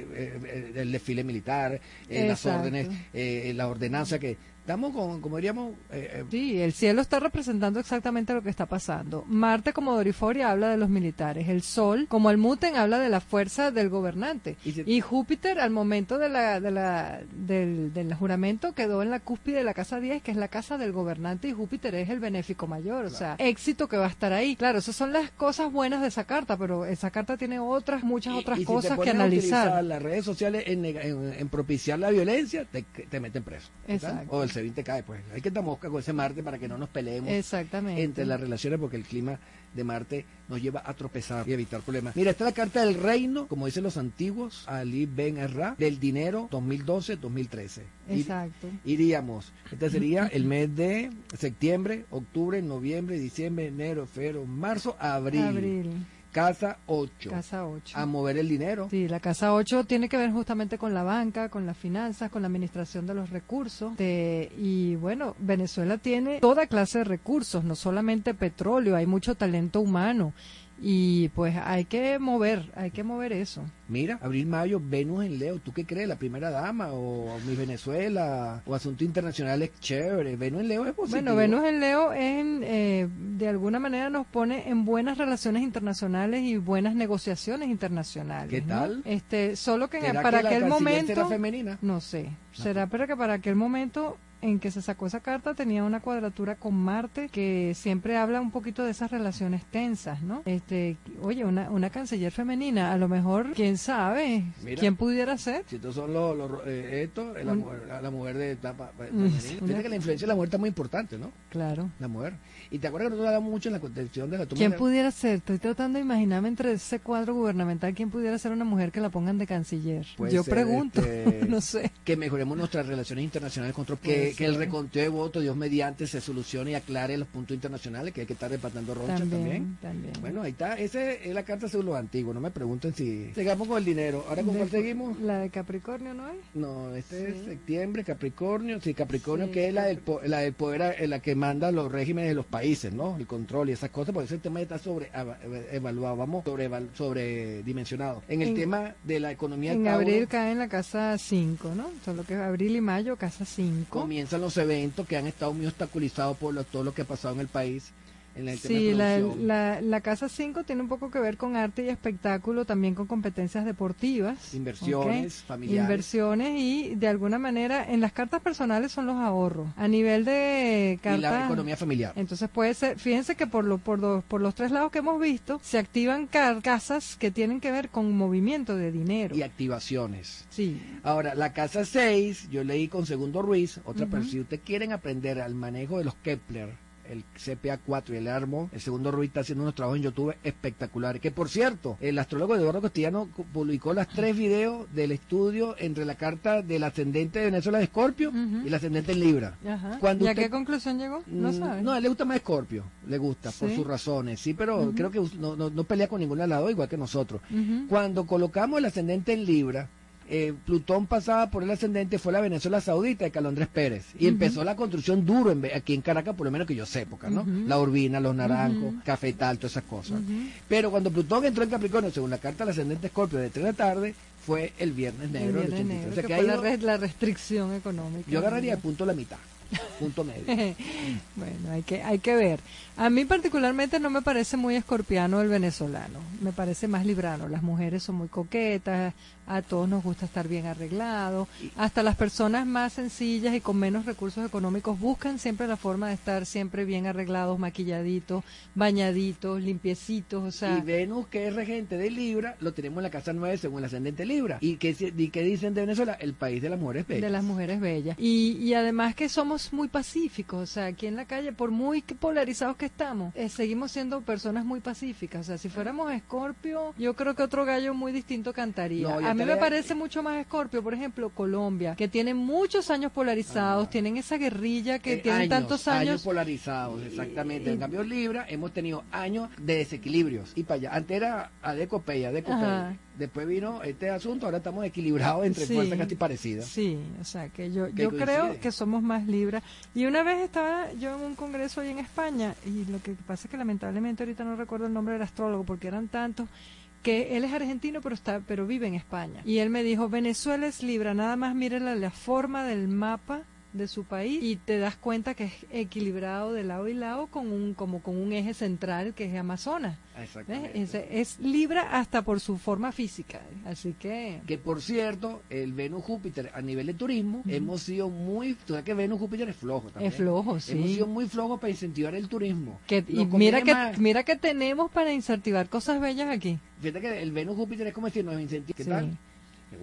eh, eh, el desfile militar, eh, las órdenes, la ordenanza que estamos con, como diríamos, eh, eh, Sí, el cielo está representando exactamente lo que está pasando. Marte como Doriforia habla de los militares, el Sol como Almuten habla de la fuerza del gobernante Y se- y Júpiter al momento de la, de la, del, del juramento quedó en la cúspide de la casa 10 que es la casa del gobernante y Júpiter es el benéfico mayor, o sea, éxito que va a estar ahí. Claro, esas son las cosas buenas de esa carta, pero esa carta tiene otras, muchas Y- otras y si te cosas que a utilizar analizar. las redes sociales en, en- en propiciar la violencia, te, te meten preso. ¿verdad? Exacto. O el SEBIN te cae, pues. Hay que estar mosca con ese Marte para que no nos peleemos Exactamente. entre las relaciones, porque el clima de Marte nos lleva a tropezar y evitar problemas. Mira, está la carta del reino, como dicen los antiguos, Ali Ben Erra, del dinero 2012-2013. Ir- Exacto. Iríamos, este sería *laughs* el mes de septiembre, octubre, noviembre, diciembre, enero, febrero, marzo, abril. Abril, Casa 8. casa 8. A mover el dinero. Sí, la casa 8 tiene que ver justamente con la banca, con las finanzas, con la administración de los recursos. De- y bueno, Venezuela tiene toda clase de recursos, no solamente petróleo, hay mucho talento humano. Y pues hay que mover, hay que mover eso. Mira, abril, mayo, Venus en Leo. ¿Tú qué crees? ¿La primera dama? ¿O mi Venezuela? ¿O asunto internacional es chévere? Venus en Leo es positivo. Bueno, Venus en Leo en, eh, de alguna manera nos pone en buenas relaciones internacionales y buenas negociaciones internacionales. ¿Qué ¿no? tal? Este, solo que ¿Será para que aquel momento... será femenina? No sé. Será pero que para aquel momento en que se sacó esa carta tenía una cuadratura con Marte que siempre habla un poquito de esas relaciones tensas, ¿no? Este, oye, una, una canciller femenina, a lo mejor, quién sabe, Mira. quién pudiera ser. Si estos son los, los- eh, esto, la, Un- mujer, la, la mujer de etapa eh, Mm, femenina. Una- que la influencia de la mujer está muy importante, ¿no? Claro. La mujer. Y te acuerdas que nosotros hablamos mucho en la concepción de la toma ¿Quién de- pudiera ser? Estoy tratando de imaginarme entre ese cuadro gubernamental quién pudiera ser una mujer que la pongan de canciller. Puede Yo ser, pregunto, este, *laughs* no sé. que mejoremos nuestras relaciones internacionales con otros, que, que el reconteo de votos, Dios mediante, se solucione y aclare los puntos internacionales, que hay que estar repatando ronchas también. También, también. Bueno, ahí está. Esa es la carta según los antiguos. No me pregunten si. Sigamos con el dinero. ¿Ahora con De- cuál seguimos? La de Capricornio, ¿no es? No, este es septiembre, Capricornio. Sí, Capricornio, Sí, que es la del, la del poder, eh, la que manda los regímenes de los países, ¿no? El control y esas cosas. Por eso el tema está sobre evaluado, vamos, sobre, sobredimensionado. En el En- tema de la economía En abril cae en la casa 5, ¿no? Solo que es abril y mayo, casa 5. comienzan los eventos que han estado muy obstaculizados por lo- todo lo que ha pasado en el país. En el tema Sí, de la, la, la casa 5 tiene un poco que ver con arte y espectáculo, también con competencias deportivas. Inversiones familiares. Inversiones y de alguna manera en las cartas personales son los ahorros. A nivel de y cartas... la economía familiar. Entonces puede ser, fíjense que por, lo, por, dos- por los tres lados que hemos visto, se activan car- casas que tienen que ver con movimiento de dinero. Y activaciones. Sí, Ahora, la casa 6, yo leí con Segundo Ruiz, otra pero si ustedes quieren aprender al manejo de los Kepler, el CPA4 y el ARMO, el Segundo Ruiz está haciendo unos trabajos en YouTube espectaculares. Que por cierto, el astrólogo Eduardo Castellano publicó las tres videos del estudio entre la carta del ascendente de Venezuela de Escorpio y el ascendente en Libra. Ajá. Cuando ¿Y a usted- qué conclusión llegó? No Mm, sabe. No, a él le gusta más Escorpio, le gusta, por sus razones, sí, pero creo que no, no, no pelea con ningún lado igual que nosotros. Cuando colocamos el ascendente en Libra, eh, Plutón pasaba por el ascendente, fue la Venezuela Saudita de Calondres Pérez. Y empezó la construcción duro en, aquí en Caracas, por lo menos que yo sepa, ¿no? La urbina, los naranjos, cafetal, todas esas cosas. Pero cuando Plutón entró en Capricornio, según la carta del ascendente Escorpio de 3 de la tarde, fue el Viernes El Negro. del viernes 83. negro, O sea que que fue ha la, re- la restricción económica. yo agarraría el punto la mitad. punto medio. *laughs* bueno, hay que, hay que ver. A mí particularmente no me parece muy escorpiano el venezolano, me parece más librano. Las mujeres son muy coquetas, a todos nos gusta estar bien arreglados, hasta las personas más sencillas y con menos recursos económicos buscan siempre la forma de estar siempre bien arreglados, maquilladitos, bañaditos, limpiecitos, o sea... Y Venus, que es regente de Libra, lo tenemos en la casa 9 según el ascendente Libra. ¿Y qué, y qué dicen de Venezuela? El país de las mujeres bellas. De las mujeres bellas. Y, y además que somos muy pacíficos, o sea, aquí en la calle, por muy polarizados que estamos, eh, seguimos siendo personas muy pacíficas. O sea, si fuéramos Escorpio, yo creo que otro gallo muy distinto cantaría. No, mí me parece mucho más Escorpio, por ejemplo, Colombia, que tiene muchos años polarizados, tienen esa guerrilla que Eh, tienen años, tantos años. polarizados, exactamente. En cambio, Libra, hemos tenido años de desequilibrios. Y para allá, antes era Adecopeya, Adecopeya. Después vino este asunto, ahora estamos equilibrados entre Sí. fuerzas casi parecidas. Sí, o sea, que yo, yo creo que somos más libras. Y una vez estaba yo en un congreso ahí en España, y lo que pasa es que lamentablemente ahorita no recuerdo el nombre del astrólogo porque eran tantos que él es argentino pero está pero vive en España. Y él me dijo Venezuela es libra nada más mire la, la forma del mapa de su país y te das cuenta que es equilibrado de lado y lado con un como con un eje central que es Amazonas es, es libra hasta por su forma física así que Que por cierto, el Venus-Júpiter a nivel de turismo, hemos sido muy. Tú sabes que Venus-Júpiter es flojo también. es flojo sí Hemos sido muy flojos para incentivar el turismo. Que, y mira que, más- mira que tenemos para incentivar cosas bellas aquí. Fíjate que el Venus-Júpiter es como decir, nos incentiva. ¿Qué Sí. tal?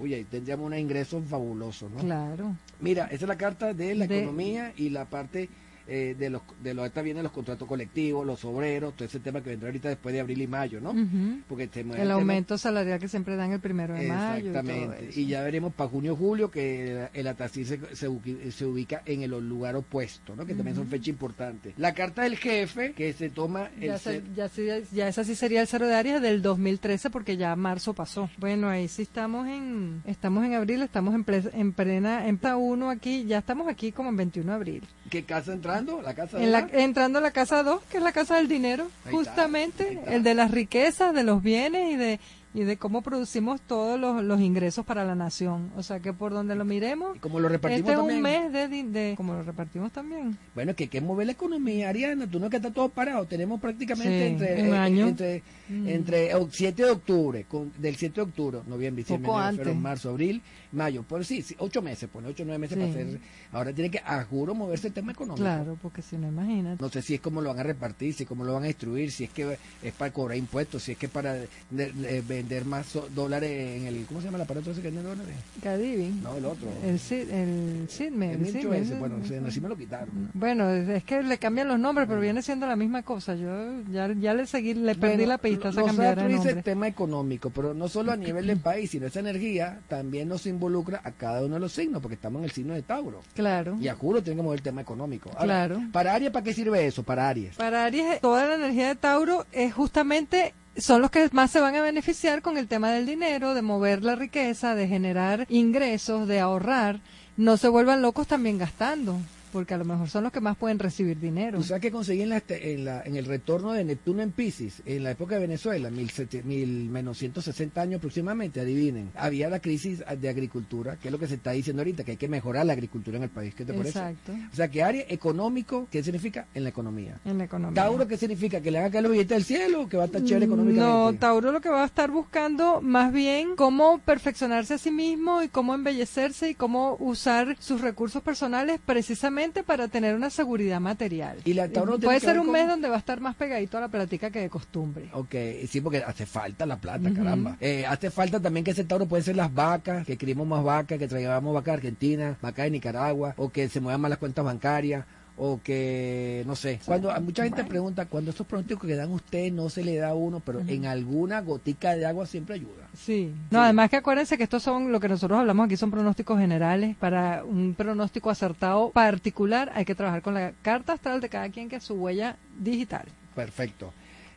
Uy, ahí tendríamos unos ingresos fabulosos, ¿no? Claro. Mira, esa es la carta de la De- economía y la parte eh, de los de los vienen los contratos colectivos, los obreros, todo ese tema que vendrá ahorita después de abril y mayo, ¿no? Ujú. Porque te mueve El tema- aumento salarial que siempre dan el primero de mayo. y todo Exactamente. eso. Y, ya veremos para junio julio que el Atacil se, se, se ubica en el lugar opuesto, ¿no? Que también son fechas importantes. La carta del jefe que se toma el Ya, se- ya, ya esa sí sería el cero de Aries del 2013 porque ya marzo pasó. Bueno, ahí sí estamos en estamos en abril, estamos en, ple- en plena en plena 1 aquí, ya estamos aquí como en 21 de abril. ¿Qué casa entrando? La casa En la- la- entrando a la casa 2, que es la casa del dinero, justamente, el de las riquezas, de los bienes y de y de cómo producimos todos los, los ingresos para la nación. O sea que por donde lo miremos, Y como lo repartimos este es un mes de, de como lo repartimos también. Bueno, que hay que mover la economía, Ariana. Tú no es que está todo parado. Tenemos prácticamente Sí, entre, un eh, año. entre, Mm. entre el 7 de octubre, con, del 7 de octubre, noviembre, diciembre, enero, marzo, abril, mayo. Pues sí, sí, ocho meses, pone ocho, nueve meses Sí. para hacer. Ahora tiene que, a juro, moverse el tema económico. Claro, porque si no, imagínate. No sé si es cómo lo van a repartir, si cómo lo van a distribuir, si es que es para cobrar impuestos, si es que para de- de- vender más so- dólares en el. ¿Cómo se llama el aparato ese que vende dólares? Cadiving. No, el otro. El Sid, el Sidme, El el ese, ese- bueno, se- así me lo quitaron. Bueno, es que le cambian los nombres, pero viene siendo la misma cosa. Yo ya, ya le seguí, le perdí Bueno, la pista Astros dice nombre. tema económico, pero no solo a nivel del *clears throat* país, sino esa energía también nos involucra a cada uno de los signos, porque estamos en el signo de Tauro. Claro. Y a juro tiene que mover el tema económico. Ahora, Claro. Para Aries, ¿para qué sirve eso? Para Aries. Para Aries, toda la energía de Tauro es justamente son los que más se van a beneficiar con el tema del dinero, de mover la riqueza, de generar ingresos, de ahorrar. No se vuelvan locos también gastando, porque a lo mejor son los que más pueden recibir dinero. ¿Tú sabes que conseguí en, la, este- en, la- en el retorno de Neptuno en Pisces, en la época de Venezuela, mil, sete- mil menos 160 años aproximadamente, adivinen, había la crisis de agricultura, que es lo que se está diciendo ahorita, que hay que mejorar la agricultura en el país. ¿Qué te parece? Exacto. O sea, que Aries económico, ¿qué significa? En la economía. En la economía. Tauro, ¿qué significa? ¿Que le hagan caer los billetes del cielo o que va a estar chévere económicamente? No, Tauro lo que va a estar buscando más bien cómo perfeccionarse a sí mismo y cómo embellecerse y cómo usar sus recursos personales precisamente para tener una seguridad material. Y la Tauro tiene Puede ser un con- mes donde va a estar más pegadito a la platica que de costumbre. Ok, sí, porque hace falta la plata, caramba. Eh, hace falta también que ese tauro puede ser las vacas, que criemos más vacas, que traigamos vacas de Argentina, vacas de Nicaragua, o que se muevan más las cuentas bancarias, o que, no sé. Cuando a mucha gente pregunta, cuando estos pronósticos que dan ustedes no se le da a uno, pero en alguna gotica de agua siempre ayuda. Sí. No, además que acuérdense que estos son lo que nosotros hablamos aquí son pronósticos generales. Para un pronóstico acertado particular hay que trabajar con la carta astral de cada quien que es su huella digital. Perfecto.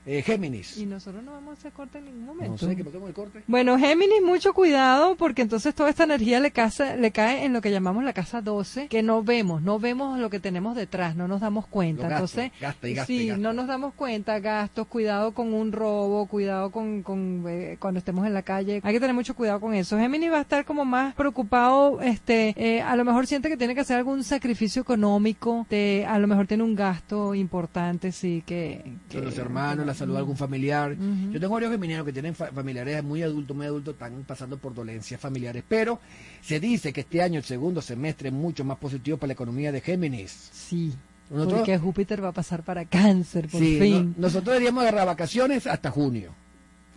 Eh, Géminis. Y nosotros no vamos a hacer corte en ningún momento. No sé, ¿qué pasó con el corte? Bueno, Géminis, mucho cuidado porque entonces toda esta energía le, casa- le cae en lo que llamamos la casa 12, que no vemos, no vemos lo que tenemos detrás, no nos damos cuenta. Entonces, gasta y gasta y sí, gasta. no nos damos cuenta, gastos, cuidado con un robo, cuidado con, con eh, cuando estemos en la calle. Hay que tener mucho cuidado con eso. Géminis va a estar como más preocupado, este, eh, a lo mejor siente que tiene que hacer algún sacrificio económico, de, a lo mejor tiene un gasto importante, sí, que... que los hermanos, la salud de algún familiar. Yo tengo varios geminianos que tienen fa- familiares muy adultos, muy adultos, están pasando por dolencias familiares. Pero se dice que este año, el segundo semestre, es mucho más positivo para la economía de Géminis. Sí. Nosotros- Porque Júpiter va a pasar para cáncer, por Sí, fin. no- nosotros deberíamos agarrar vacaciones hasta junio.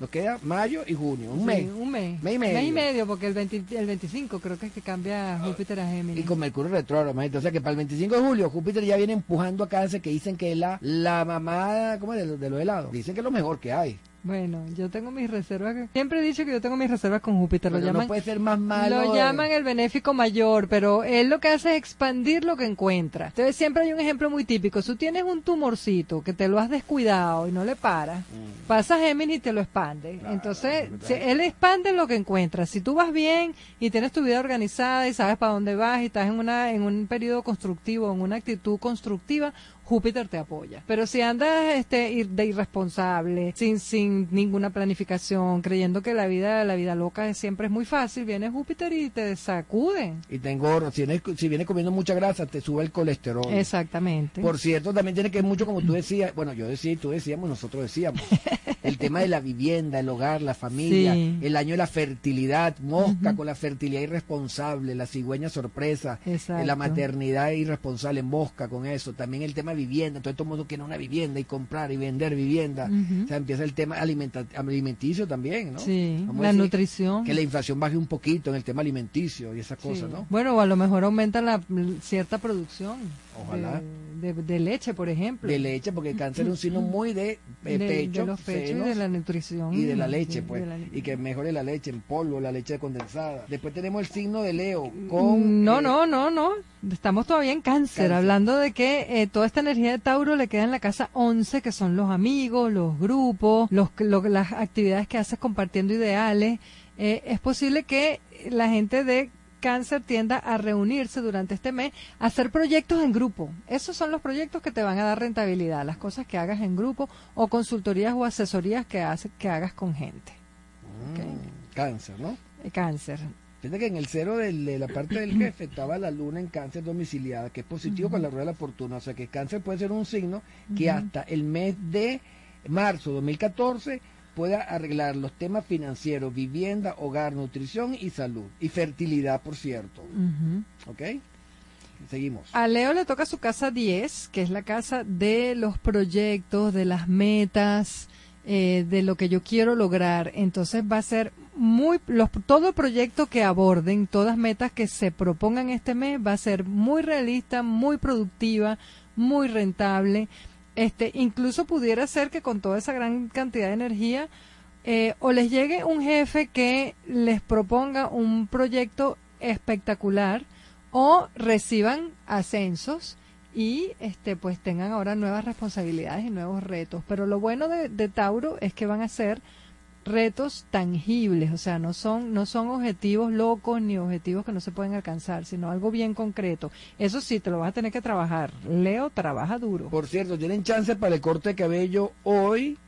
Nos queda mayo y junio, un Sí, mes. un mes. Mes y medio. medio, porque el, 20 el 25 creo que es que cambia Júpiter a Géminis. Y con Mercurio retrógrado, imagínate. O sea que para el 25 de julio Júpiter ya viene empujando a Cáncer que dicen que es la, la mamá, ¿cómo es? De, de los helados. Dicen que es lo mejor que hay. Bueno, yo tengo mis reservas. Siempre he dicho que yo tengo mis reservas con Júpiter. Lo Pero llaman, no puede ser más malo. lo llaman el benéfico mayor, pero él lo que hace es expandir lo que encuentra. Entonces siempre hay un ejemplo muy típico. Si tú tienes un tumorcito que te lo has descuidado y no le paras, pasa Géminis y te lo expande. Entonces, si- él expande lo que encuentra. Si tú vas bien y tienes tu vida organizada y sabes para dónde vas y estás en una en un periodo constructivo, en una actitud constructiva, Júpiter te apoya. Pero si andas este ir- de irresponsable, sin sin ninguna planificación, creyendo que la vida la vida loca es- siempre es muy fácil, viene Júpiter y te sacude. Y te engorda. Si vienes, si vienes comiendo mucha grasa, te sube el colesterol. Exactamente. Por cierto, también tiene que ver mucho como tú decías, bueno, yo decía y tú decíamos, nosotros decíamos, *laughs* el tema de la vivienda, el hogar, la familia, Sí. el año de la fertilidad, mosca con la fertilidad irresponsable, la cigüeña sorpresa, Exacto. eh, la maternidad irresponsable, mosca con eso, también el tema de vivienda, entonces todo el mundo quiere una vivienda y comprar y vender vivienda, o sea, empieza el tema alimenticio también, ¿no? Sí, Vamos a la decir nutrición. Que la inflación baje un poquito en el tema alimenticio y esas Sí. cosas, ¿no? Bueno, a lo mejor aumenta la cierta producción. Ojalá. De, de- de leche, por ejemplo. De leche, porque el cáncer es un signo muy de, *laughs* De- eh, de pecho, los pechos y de la nutrición. y de la leche, de- pues, de y que mejore la leche en polvo, la leche condensada. Después tenemos el signo de Leo con... No, eh, no, no, no. Estamos todavía en cáncer, Cáncer. hablando de que eh, toda esta energía de Tauro le queda en la casa 11, que son los amigos, los grupos, los, lo- las actividades que haces compartiendo ideales. Eh, es posible que la gente de cáncer tienda a reunirse durante este mes a hacer proyectos en grupo. Esos son los proyectos que te van a dar rentabilidad, las cosas que hagas en grupo o consultorías o asesorías que, hace- que hagas con gente. mm, Cáncer, ¿no? Eh, Cáncer. Fíjate que en el cero del- de la parte del jefe estaba la luna en cáncer domiciliada, que es positivo con la rueda de la fortuna. O sea que cáncer puede ser un signo que hasta el mes de marzo de 2014 pueda arreglar los temas financieros, vivienda, hogar, nutrición y salud. Y fertilidad, por cierto. ¿Ok? Seguimos. A Leo le toca su casa 10, que es la casa de los proyectos, de las metas, eh, de lo que yo quiero lograr. Entonces va a ser muy, los, todo proyecto que aborden, todas metas que se propongan este mes, va a ser muy realista, muy productiva, muy rentable. Este, incluso pudiera ser que con toda esa gran cantidad de energía, eh, o les llegue un jefe que les proponga un proyecto espectacular o reciban ascensos y este pues tengan ahora nuevas responsabilidades y nuevos retos. Pero lo bueno de, de Tauro es que van a ser retos tangibles, o sea, no son no son objetivos locos ni objetivos que no se pueden alcanzar, sino algo bien concreto. Eso sí, te lo vas a tener que trabajar. Leo trabaja duro. Por cierto, tienen chance para el corte de cabello hoy,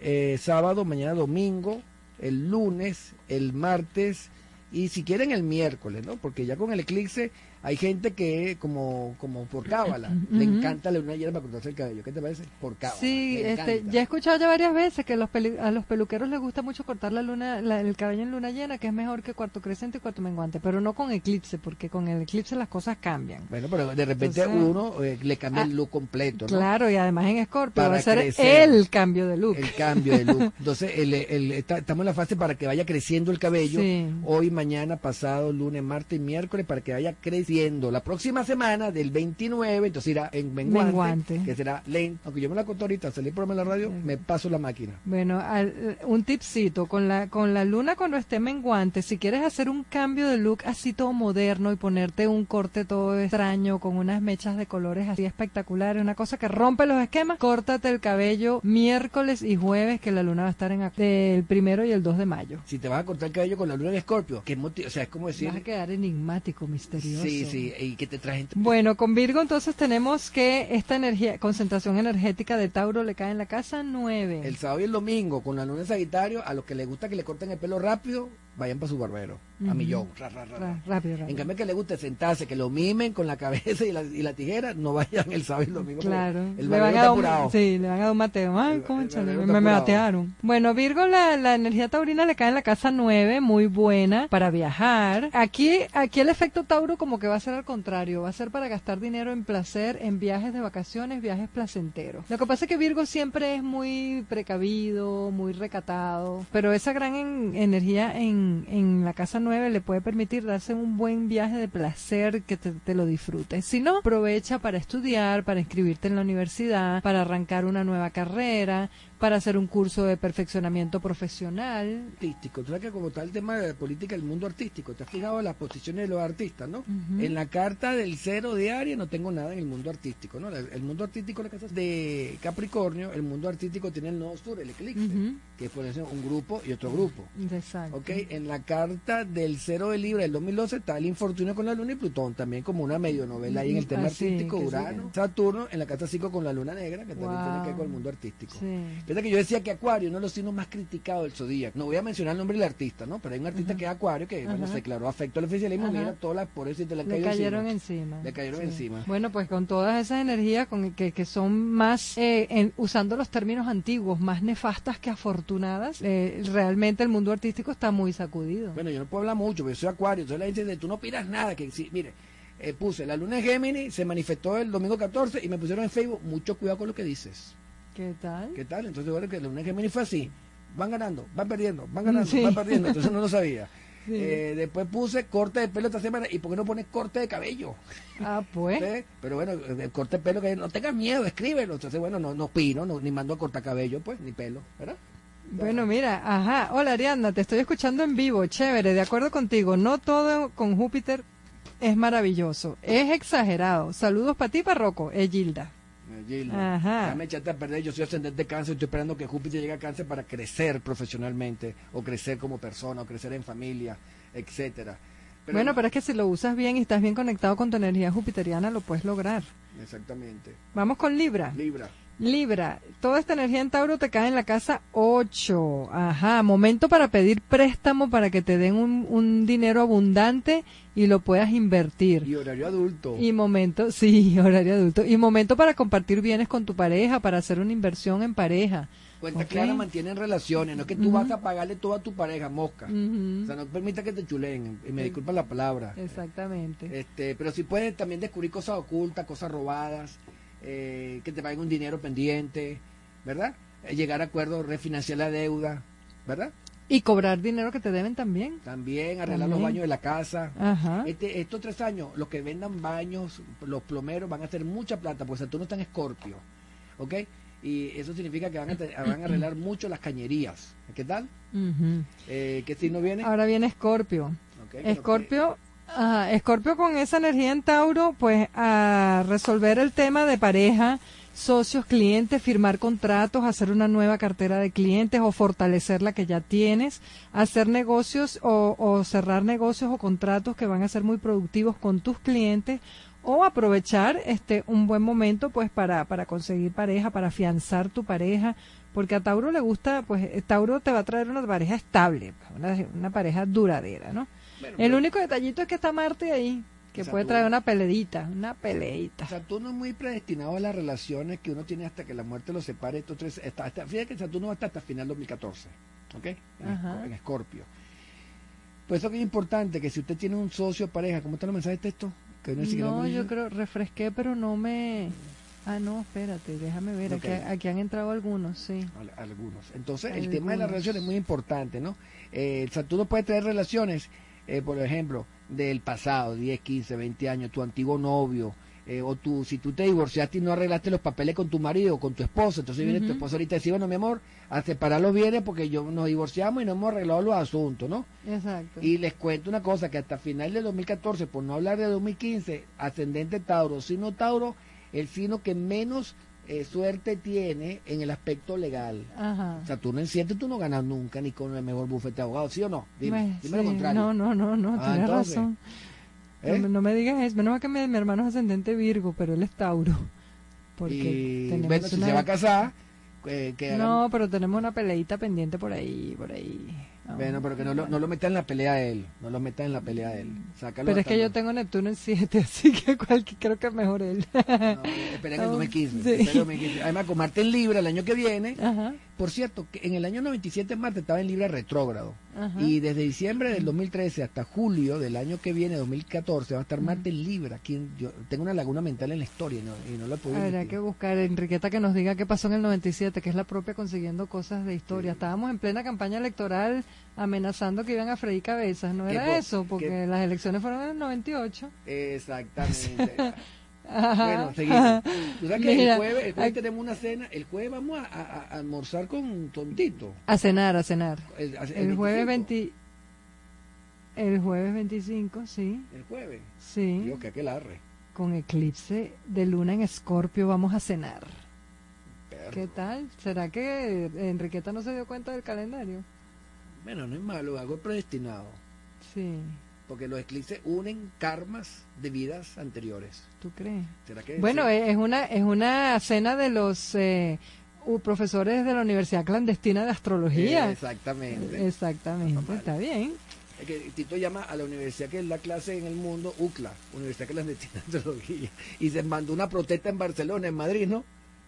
eh, sábado, mañana domingo, el lunes, el martes y si quieren el miércoles, ¿no? Porque ya con el eclipse hay gente que como como por cábala le Ujú. encanta la luna llena para cortarse el cabello. ¿Qué te parece? Por cábala. Sí, le este, ya he escuchado ya varias veces que los peli- a los peluqueros les gusta mucho cortar la luna, la- el cabello en luna llena, que es mejor que cuarto creciente y cuarto menguante, pero no con eclipse, porque con el eclipse las cosas cambian. Bueno, pero de repente Entonces- uno eh, le cambia el Ah, look completo, ¿no? Claro, y además en Scorpio Para va a ser crecer. el cambio de look. El cambio de look. *laughs* Entonces, el- el- está- estamos en la fase para que vaya creciendo el cabello. Sí. Hoy, mañana, pasado, lunes, martes y miércoles, para que vaya creciendo La próxima semana, del 29, entonces irá en menguante, Menguante. que será lento. Aunque yo me la conté ahorita, salí por la radio, me paso la máquina. Bueno, al- un tipcito, con la, con la luna cuando esté menguante, si quieres hacer un cambio de look así todo moderno y ponerte un corte todo extraño con unas mechas de colores así espectaculares, una cosa que rompe los esquemas, córtate el cabello miércoles y jueves que la luna va a estar en del primero y el 2 de mayo. Si te vas a cortar el cabello con la luna en escorpio, que o sea, es como decir... Vas a quedar enigmático, misterioso. Sí, sí, y que te. Bueno, con Virgo entonces tenemos que esta energía, concentración energética de Tauro le cae en la casa 9. El sábado y el domingo, con la luna en Sagitario, a los que les gusta que le corten el pelo rápido, vayan para su barbero. A Ujú. millón. Ra, ra, ra, ra. Ra- rápido, rápido. En cambio, que le guste sentarse, que lo mimen con la cabeza y la, y la tijera, no vayan el sábado y el domingo. Claro, El le van a dar sí, le van a dar un mateo. Ay, barbero me, me matearon. Bueno, Virgo, la, la energía taurina le cae en la casa 9, muy buena para viajar. Aquí, aquí el efecto Tauro como que va a ser al contrario, va a ser para gastar dinero en placer, en viajes de vacaciones, viajes placenteros. Lo que pasa es que Virgo siempre es muy precavido, muy recatado, pero esa gran en- energía en, en la casa 9 le puede permitir darse un buen viaje de placer que te, te lo disfrutes. Si no, aprovecha para estudiar, para inscribirte en la universidad, para arrancar una nueva carrera, para hacer un curso de perfeccionamiento profesional. artístico. Tú sabes que como está el tema de la política del mundo artístico, te has fijado en las posiciones de los artistas, ¿no? En la carta del cero de Aries no tengo nada en el mundo artístico, ¿no? El mundo artístico la casa de Capricornio, el mundo artístico tiene el nodo sur, el eclipse, Ujú. que puede ser un grupo y otro grupo. Exacto. Ok, en la carta del cero de Libra del 2012 está el infortunio con la Luna y Plutón, también como una medio novela ahí en el tema Ah, artístico, sí, Urano, Saturno, en la carta 5 con la Luna Negra, que también tiene que ver con el mundo artístico. Sí. Fíjate que yo decía que Acuario, uno de los signos más criticados del zodíaco. No voy a mencionar el nombre del artista, ¿no? Pero hay un artista que es Acuario que bueno, se declaró afecto al oficialismo. Mira, todas las por eso te le, Le cayeron encima. encima. Le cayeron encima. Bueno, pues con todas esas energías con, que, que son más, eh, en- usando los términos antiguos, más nefastas que afortunadas, eh, realmente el mundo artístico está muy sacudido. Bueno, yo no puedo hablar mucho, porque yo soy Acuario. Entonces la gente dice, tú no opinas nada. que Mire, eh, puse la luna en Géminis, se manifestó el domingo 14 y me pusieron en Facebook, mucho cuidado con lo que dices. ¿Qué tal? ¿Qué tal? Entonces, bueno, que la luna en Géminis fue así. Van ganando, van perdiendo, van *laughs* ganando, Sí. van perdiendo. Entonces no lo sabía. *laughs* Sí. Eh, después puse corte de pelo esta semana. ¿Y por qué no pones corte de cabello? Ah, pues. ¿Eh? Pero bueno, el corte de pelo, que no tengas miedo, escríbelo. Entonces, bueno, no, no opino, no, ni mando a cortar cabello, pues, ni pelo, ¿verdad? Bueno, mira, ajá. Hola Ariadna, te estoy escuchando en vivo. Chévere, de acuerdo contigo. No todo con Júpiter es maravilloso. Es exagerado. Saludos para ti, Parroco. Es Eh, Ajá. Ya me echaste a perder, yo soy ascendente de cáncer, estoy esperando que Júpiter llegue a cáncer para crecer profesionalmente, o crecer como persona, o crecer en familia, etcétera. bueno, pero es que si lo usas bien y estás bien conectado con tu energía jupiteriana, lo puedes lograr. Exactamente. Vamos con Libra. Libra. Libra, toda esta energía en Tauro te cae en la casa 8. Ajá, momento para pedir préstamo para que te den un, un dinero abundante y lo puedas invertir. Y horario adulto. Y momento, *laughs* sí, horario adulto. Y momento para compartir bienes con tu pareja, para hacer una inversión en pareja. Cuenta clara mantienen relaciones, no es que tú vas a pagarle todo a tu pareja, mosca. O sea, no permita que te chuleen, y me disculpa la palabra. Exactamente. Este, pero si puedes también descubrir cosas ocultas, cosas robadas, eh, que te paguen un dinero pendiente, ¿verdad? Eh, llegar a acuerdos, refinanciar la deuda, ¿verdad? Y cobrar dinero que te deben también. También arreglar También. los baños de la casa. Ajá. Este, estos tres años, los que vendan baños, los plomeros van a hacer mucha plata, porque Saturno está en Escorpio, ¿ok? Y eso significa que van a, *clears throat* van a arreglar mucho las cañerías. ¿Qué tal? Ujú. Eh, ¿Qué signo viene? Ahora viene Escorpio. Que- Escorpio, ajá, Escorpio con esa energía en Tauro, pues a resolver el tema de pareja, socios, clientes, firmar contratos, hacer una nueva cartera de clientes o fortalecer la que ya tienes, hacer negocios o, o cerrar negocios o contratos que van a ser muy productivos con tus clientes o aprovechar este un buen momento pues para, para conseguir pareja, para afianzar tu pareja, porque a Tauro le gusta, pues Tauro te va a traer una pareja estable, una pareja duradera, ¿no? Bueno, El pero único detallito es que está Marte ahí, que puede traer una peleita, una peleita. Saturno es muy predestinado a las relaciones que uno tiene hasta que la muerte lo separe. Estos tres, hasta, hasta- fíjate que Saturno va a estar hasta final 2014, ¿ok? En, en Escorpio. Por eso que es importante que si usted tiene un socio pareja, ¿cómo están los mensajes de texto? Que no, No, yo creo, refresqué, pero no me... Ah, no, espérate, déjame ver, aquí, aquí han entrado algunos, sí. Al- Algunos. Entonces, el tema de las relaciones es muy importante, ¿no? Eh, el Saturno puede traer relaciones, eh, por ejemplo, del pasado, 10, 15, 20 años, tu antiguo novio, eh, o tú, si tú te divorciaste y no arreglaste los papeles con tu marido o con tu esposa, entonces viene tu esposa ahorita y dice, bueno, mi amor, a separar los bienes porque yo nos divorciamos y no hemos arreglado los asuntos, ¿no? Exacto. Y les cuento una cosa, que hasta final del 2014, por no hablar de 2015, ascendente Tauro, sino Tauro, el signo que menos eh, suerte tiene en el aspecto legal. Ajá. Saturno en 7 tú no ganas nunca ni con el mejor bufete de abogados, ¿sí o no? Dime, Pues, dime lo contrario. No, no, no, no, Ah, tienes entonces, razón. ¿eh? No, me- no me digas eso. Menos mal que mi, mi hermano es ascendente Virgo, pero él es Tauro. Porque y tenemos bueno, si una- se va a casar, eh, que hagan- No, pero tenemos una peleita pendiente por ahí, por ahí. No. bueno, pero que no lo, no lo meta en la pelea a él, no lo meta en la pelea a él. Sácalo Pero es que yo tengo Neptuno en 7, *laughs* así que cualquier, creo que es mejor él. No, esperen el No, 2015. *laughs* sí. esperen el 2015. Además, con Marte en Libra el año que viene, Ajá, por cierto, que en el año 97 Marte estaba en Libra retrógrado. ajá. Y desde diciembre del 2013 hasta julio del año que viene, 2014, va a estar Marte en Libra. Quien, yo tengo una laguna mental en la historia y no, y no la puedo Habrá que buscar, Enriqueta, que nos diga qué pasó en el 97, que es la propia consiguiendo cosas de historia. Estábamos en plena campaña electoral amenazando que iban a freír cabezas, ¿no era po- eso? Porque que- las elecciones fueron en el 98. Exactamente. *laughs* Ajá. bueno, seguimos. Que Mira, el jueves, el jueves tenemos una cena. El jueves vamos a, a- a almorzar con Tontito. A cenar, a cenar. El, El jueves 25. 20... El jueves 25, sí, El jueves. sí. Digo que aquel arre. Con eclipse de luna en Escorpio vamos a cenar. perro. ¿Qué tal? ¿Será que Enriqueta no se dio cuenta del calendario? Bueno, no es malo, algo predestinado. Sí, Porque los eclipses unen karmas de vidas anteriores. ¿tú crees? ¿Será que Bueno, sí? es una es una cena de los eh, profesores de la Universidad Clandestina de Astrología. Exactamente. Exactamente, No está bien. Es que Tito llama a la universidad que es la clase en el mundo, UCLA, Universidad Clandestina de Astrología. Y se mandó una protesta en Barcelona, en Madrid, ¿no?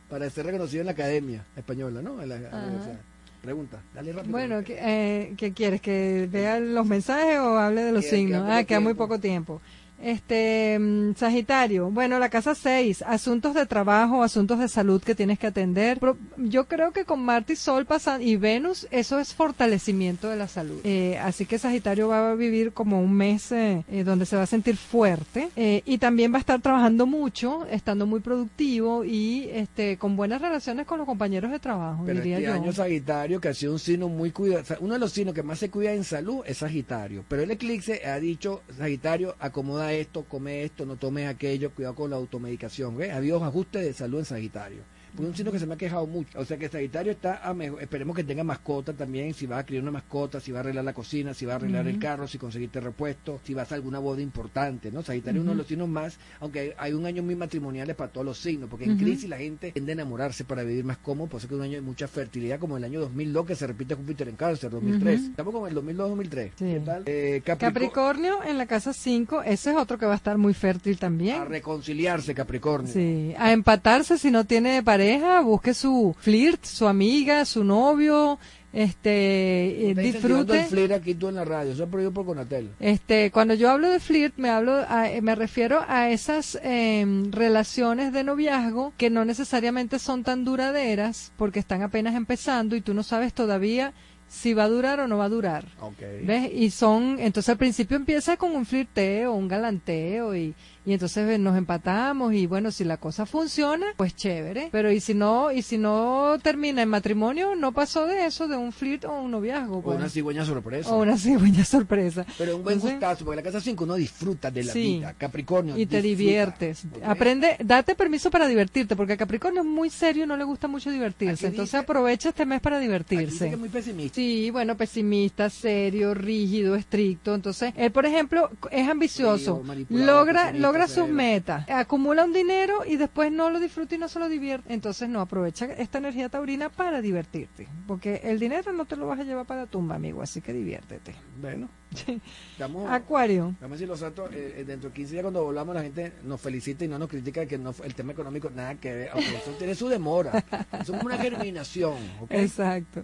Para ser reconocido en la academia española, ¿no? En la, universidad. Pregunta, dale rápido. Bueno, ¿qué, eh, ¿qué quieres? ¿Que vea los mensajes o hable de los Queda- signos? queda ah, queda muy poco tiempo. Este, mm, Sagitario, bueno, la casa 6, asuntos de trabajo, asuntos de salud que tienes que atender. Pro- yo creo que con Marte y Sol pasan, y Venus, eso es fortalecimiento de la salud. Eh, así que Sagitario va a vivir como un mes eh, eh, donde se va a sentir fuerte eh, y también va a estar trabajando mucho, estando muy productivo y este con buenas relaciones con los compañeros de trabajo, Pero diría este yo. año Sagitario, que ha sido un signo muy cuidado, uno de los signos que más se cuida en salud es Sagitario. Pero el eclipse ha dicho, Sagitario, acomoda esto, come esto, no tomes aquello, cuidado con la automedicación. ¿ves? Ha habido ajustes de salud en Sagitario. Porque es un signo que se me ha quejado mucho. O sea que Sagitario está a mejor, esperemos que tenga mascota también, si va a criar una mascota, si va a arreglar la cocina, si va a arreglar el carro, si conseguiste repuesto, si vas a alguna boda importante, ¿no? Sagitario es uno de los signos más, aunque hay, hay un año muy matrimoniales para todos los signos, porque en Ujú. crisis la gente tiende a enamorarse para vivir más cómodo, por eso que es un año de mucha fertilidad, como el año 2002, que se repite Júpiter en cáncer, 2003. Ujú. Estamos con el 2002-2003. Sí. ¿Qué tal? Eh, Caprico- Capricornio en la casa 5, ese es otro que va a estar muy fértil A también. reconciliarse, Capricornio. Sí, a empatarse si no tiene pareja, busque su flirt, su amiga, su novio, este, eh, Está incentivando el disfrute. flir aquí tú en la radio, eso es prohibido por Conatel. Este, cuando yo hablo de flirt, me hablo, a- eh, me refiero a esas em, relaciones de noviazgo que no necesariamente son tan duraderas porque están apenas empezando y tú no sabes todavía si va a durar o no va a durar. Ok. ¿Ves? Y son, entonces al principio empieza con un flirteo, un galanteo y, y entonces ve, nos empatamos y bueno, si la cosa funciona, pues chévere. Pero y si no, y si no termina en matrimonio, no pasó de eso, de un flirt o un noviazgo. O pues. una cigüeña sorpresa. O una cigüeña sorpresa. Pero un buen Entonces, gustazo, porque la casa 5 uno disfruta de la Sí. vida. Capricornio. Y te disfruta, diviertes. Aprende, date permiso para divertirte, porque a Capricornio es muy serio y no le gusta mucho divertirse. Entonces dice- aprovecha este mes para Aquí dice que divertirse. es muy pesimista. Sí, bueno, pesimista, serio, rígido, estricto. Entonces, él, por ejemplo, es ambicioso, logra, pesimista, logra sus metas, acumula un dinero y después no lo disfruta y no se lo divierte. Entonces, no, aprovecha esta energía taurina para divertirte, porque el dinero no te lo vas a llevar para la tumba, amigo, así que diviértete. Bueno, *laughs* estamos... Acuario. Vamos a decir los santos, eh, dentro de 15 días cuando volvamos la gente nos felicita y no nos critica que no, el tema económico nada que ver, aunque eso tiene su demora, *laughs* eso es una germinación. Exacto.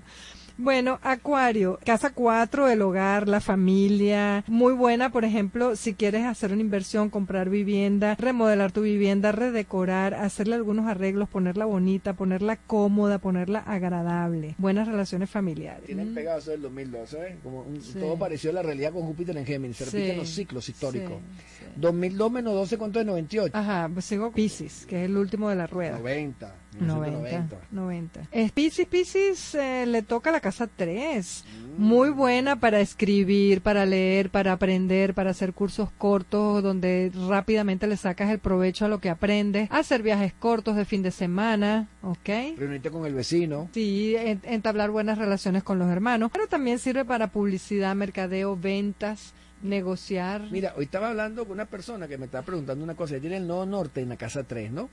Bueno, Acuario, casa 4, el hogar, la familia, muy buena, por ejemplo, si quieres hacer una inversión, comprar vivienda, remodelar tu vivienda, redecorar, hacerle algunos arreglos, ponerla bonita, ponerla cómoda, ponerla agradable. Buenas relaciones familiares. Tienen Mm. pegado eso del 2012, ¿eh? Como un- Sí. todo pareció la realidad con Júpiter en Géminis. Se repiten Sí, los ciclos históricos. sí. 2002 menos 12, ¿cuánto es 98? Ajá, pues sigo Pisces, que es el último de la rueda. 90. 90, 1990. 90. Es Piscis, Piscis eh, le toca la casa 3. Muy buena para escribir, para leer, para aprender, para hacer cursos cortos donde rápidamente le sacas el provecho a lo que aprendes, hacer viajes cortos de fin de semana, ¿ok? Reunirte con el vecino. Sí, en- entablar buenas relaciones con los hermanos, pero también sirve para publicidad, mercadeo, ventas, negociar. Mira, hoy estaba hablando con una persona que me estaba preguntando una cosa. Ella tiene el nodo norte en la casa 3, ¿no?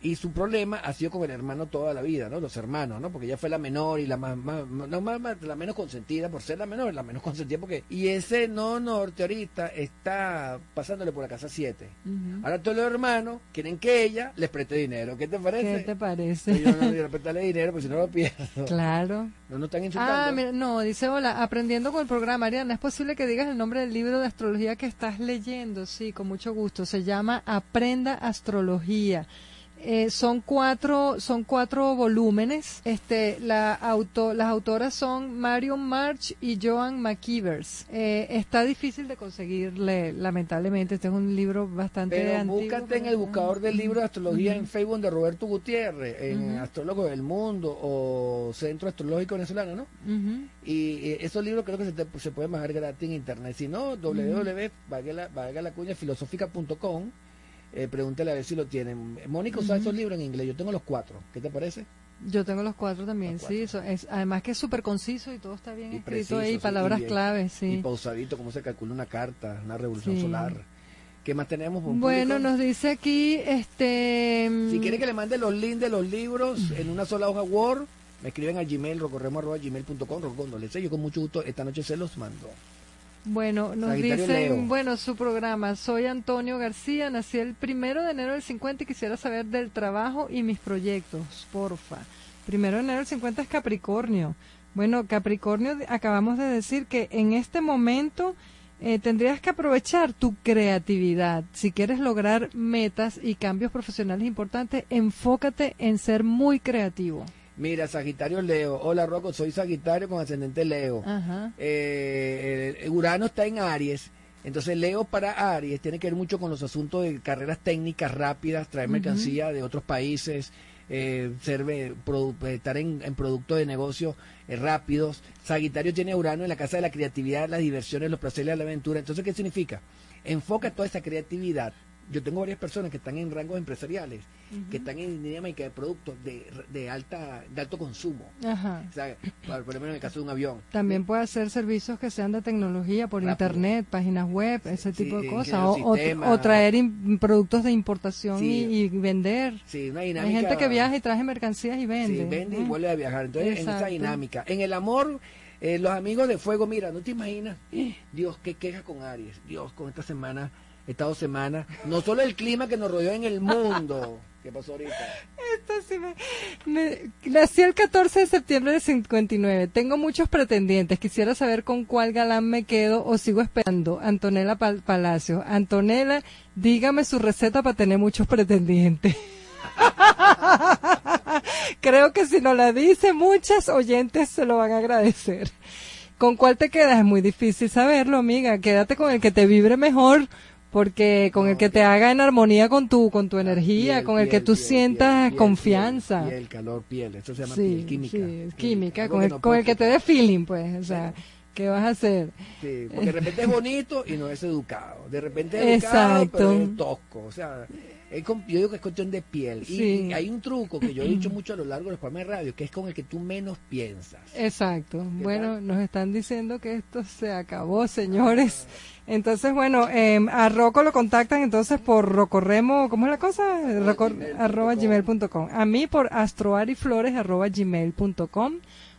Y su problema ha sido con el hermano toda la vida, ¿no? Los hermanos, ¿no? Porque ella fue la menor y la más, más- no, más- más- la menos consentida por ser la menor, la menos *laughs* consentida porque... Y ese no norte ahorita está pasándole por la casa 7. Ujú. Ahora todos los hermanos quieren que ella les preste dinero. ¿Qué te parece? ¿Qué te parece? Yo no prestarle dinero porque si no lo pierdo. Claro. No nos están insultando. Ah, mira, no, dice, hola, aprendiendo con el programa, Ariana, ¿es posible que digas el nombre del libro de astrología que estás leyendo? Sí, con mucho gusto. Se llama Aprenda Astrología. Eh, son cuatro, son cuatro volúmenes. Este, la auto, las autoras son Marion March y Joan McKeevers. Eh, está difícil de conseguirle, lamentablemente. Este es un libro bastante Pero antiguo. búscate en el buscador del libro de astrología en Facebook de Roberto Gutiérrez, en Ujú. Astrólogo del Mundo o Centro Astrológico Venezolano, ¿no? Ujú. Y esos libros creo que se, te- se pueden bajar gratis en internet. Si no, www, Eh, pregúntale a ver si lo tienen. Mónica usa esos libros en inglés. Yo tengo los cuatro. ¿Qué te parece? Yo tengo los cuatro también, Los sí. eso es, además que es súper conciso y todo está bien Y escrito preciso, ahí, palabras y bien- claves, Y sí. pausadito, cómo se calcula una carta, una revolución Sí. solar. ¿Qué más tenemos? Bueno, nos dice aquí, este... Si mm, quieren que le mande los links de los libros en una sola hoja Word, me escriben a gmail, rocorremo.gmail.com, sé, yo con mucho gusto esta noche se los mando. Bueno, nos Sagitario dicen, Leo. bueno, su programa, soy Antonio García, nací el primero de enero del 50 y quisiera saber del trabajo y mis proyectos, porfa. Primero de enero del 50 es Capricornio. Bueno, Capricornio, acabamos de decir que en este momento eh, tendrías que aprovechar tu creatividad. Si quieres lograr metas y cambios profesionales importantes, enfócate en ser muy creativo. Mira, Sagitario Leo. Hola, Rocco, soy Sagitario con ascendente Leo. Ajá. Eh, Urano está en Aries. Entonces Leo para Aries tiene que ver mucho con los asuntos de carreras técnicas rápidas, traer mercancía de otros países, eh, ser, eh, estar en, en productos de negocio eh, rápidos. Sagitario tiene a Urano en la casa de la creatividad, las diversiones, los placeres, la aventura. Entonces, ¿qué significa? Enfoca toda esa creatividad. Yo tengo varias personas que están en rangos empresariales, que están en dinámica de productos de, de alta de alto consumo. Ajá. O sea, por por ejemplo, en el caso de un avión. También puede hacer servicios que sean de tecnología por Rápido. internet, páginas web, ese Sí, tipo de cosas. O, o- sistema. o traer productos de importación Sí. y, y vender. Sí, una Hay dinámica. gente que viaja y trae mercancías y vende. Sí, vende y ¿eh? vuelve a viajar. Entonces, en esa dinámica. En el amor, eh, los amigos de fuego, mira, no te imaginas, *gasps* Dios, qué queja con Aries. Dios, con esta semana, estas dos semanas, no solo el clima que nos rodeó en el mundo. *laughs* ¿Qué pasó ahorita? Esto sí me- me- nací el 14 de septiembre del 59. Tengo muchos pretendientes. Quisiera saber con cuál galán me quedo o sigo esperando. Antonella Pal- Palacio. Antonella, dígame su receta para tener muchos pretendientes. *laughs* Creo que si no la dice, muchas oyentes se lo van a agradecer. ¿Con cuál te quedas? Es muy difícil saberlo, amiga. Quédate con el que te vibre mejor, porque con el que te haga en armonía con tu, con tu energía, Piel, con el que tú piel, sientas confianza. Piel, calor, piel. Eso se llama sí, piel, química. sí, química, con el, no con el que te dé feeling, pues. O sea, ¿qué vas a hacer? Sí, porque de repente es bonito y no es educado. De repente es educado, Exacto. pero es tosco. O sea, es con- yo digo que es cuestión de piel. Sí. y hay un truco que yo he dicho *clears throat* mucho a lo largo de los programas de radio, que es con el que tú menos piensas. Exacto. Bueno, nos están diciendo que esto se acabó, señores. Entonces, bueno, eh, a Rocco lo contactan entonces por Rocorremo, ¿cómo es la cosa? Roco- gmail.com. arroba gmail.com. A mí por astroariflores arroba gmail.com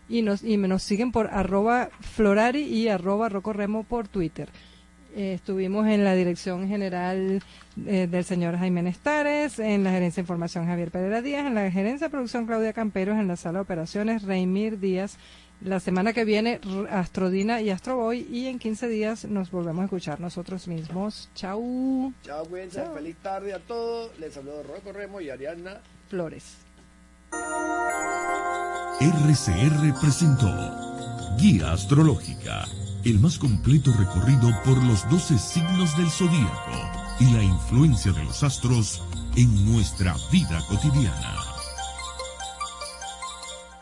y nos, y me nos siguen por arroba florari y arroba rocorremo por Twitter. Eh, estuvimos en la dirección general eh, del señor Jaime Nestares, en la gerencia de información Javier Pereira Díaz, en la gerencia de producción Claudia Camperos, en la sala de operaciones Reimir Díaz, La semana que viene, Astrodina y Astroboy. Y en 15 días nos volvemos a escuchar nosotros mismos. Chau, Chao, cuídense. Feliz tarde a todos. Les saludo Rocco Remo y Ariana. Flores. RCR presentó Guía Astrológica, el más completo recorrido por los 12 signos del zodíaco y la influencia de los astros en nuestra vida cotidiana.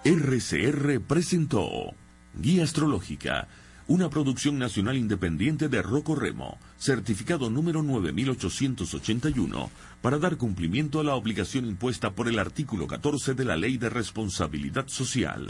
RCR presentó Guía Astrológica, una producción nacional independiente de Rocco Remo, certificado número 9881, para dar cumplimiento a la obligación impuesta por el artículo 14 de la Ley de Responsabilidad Social.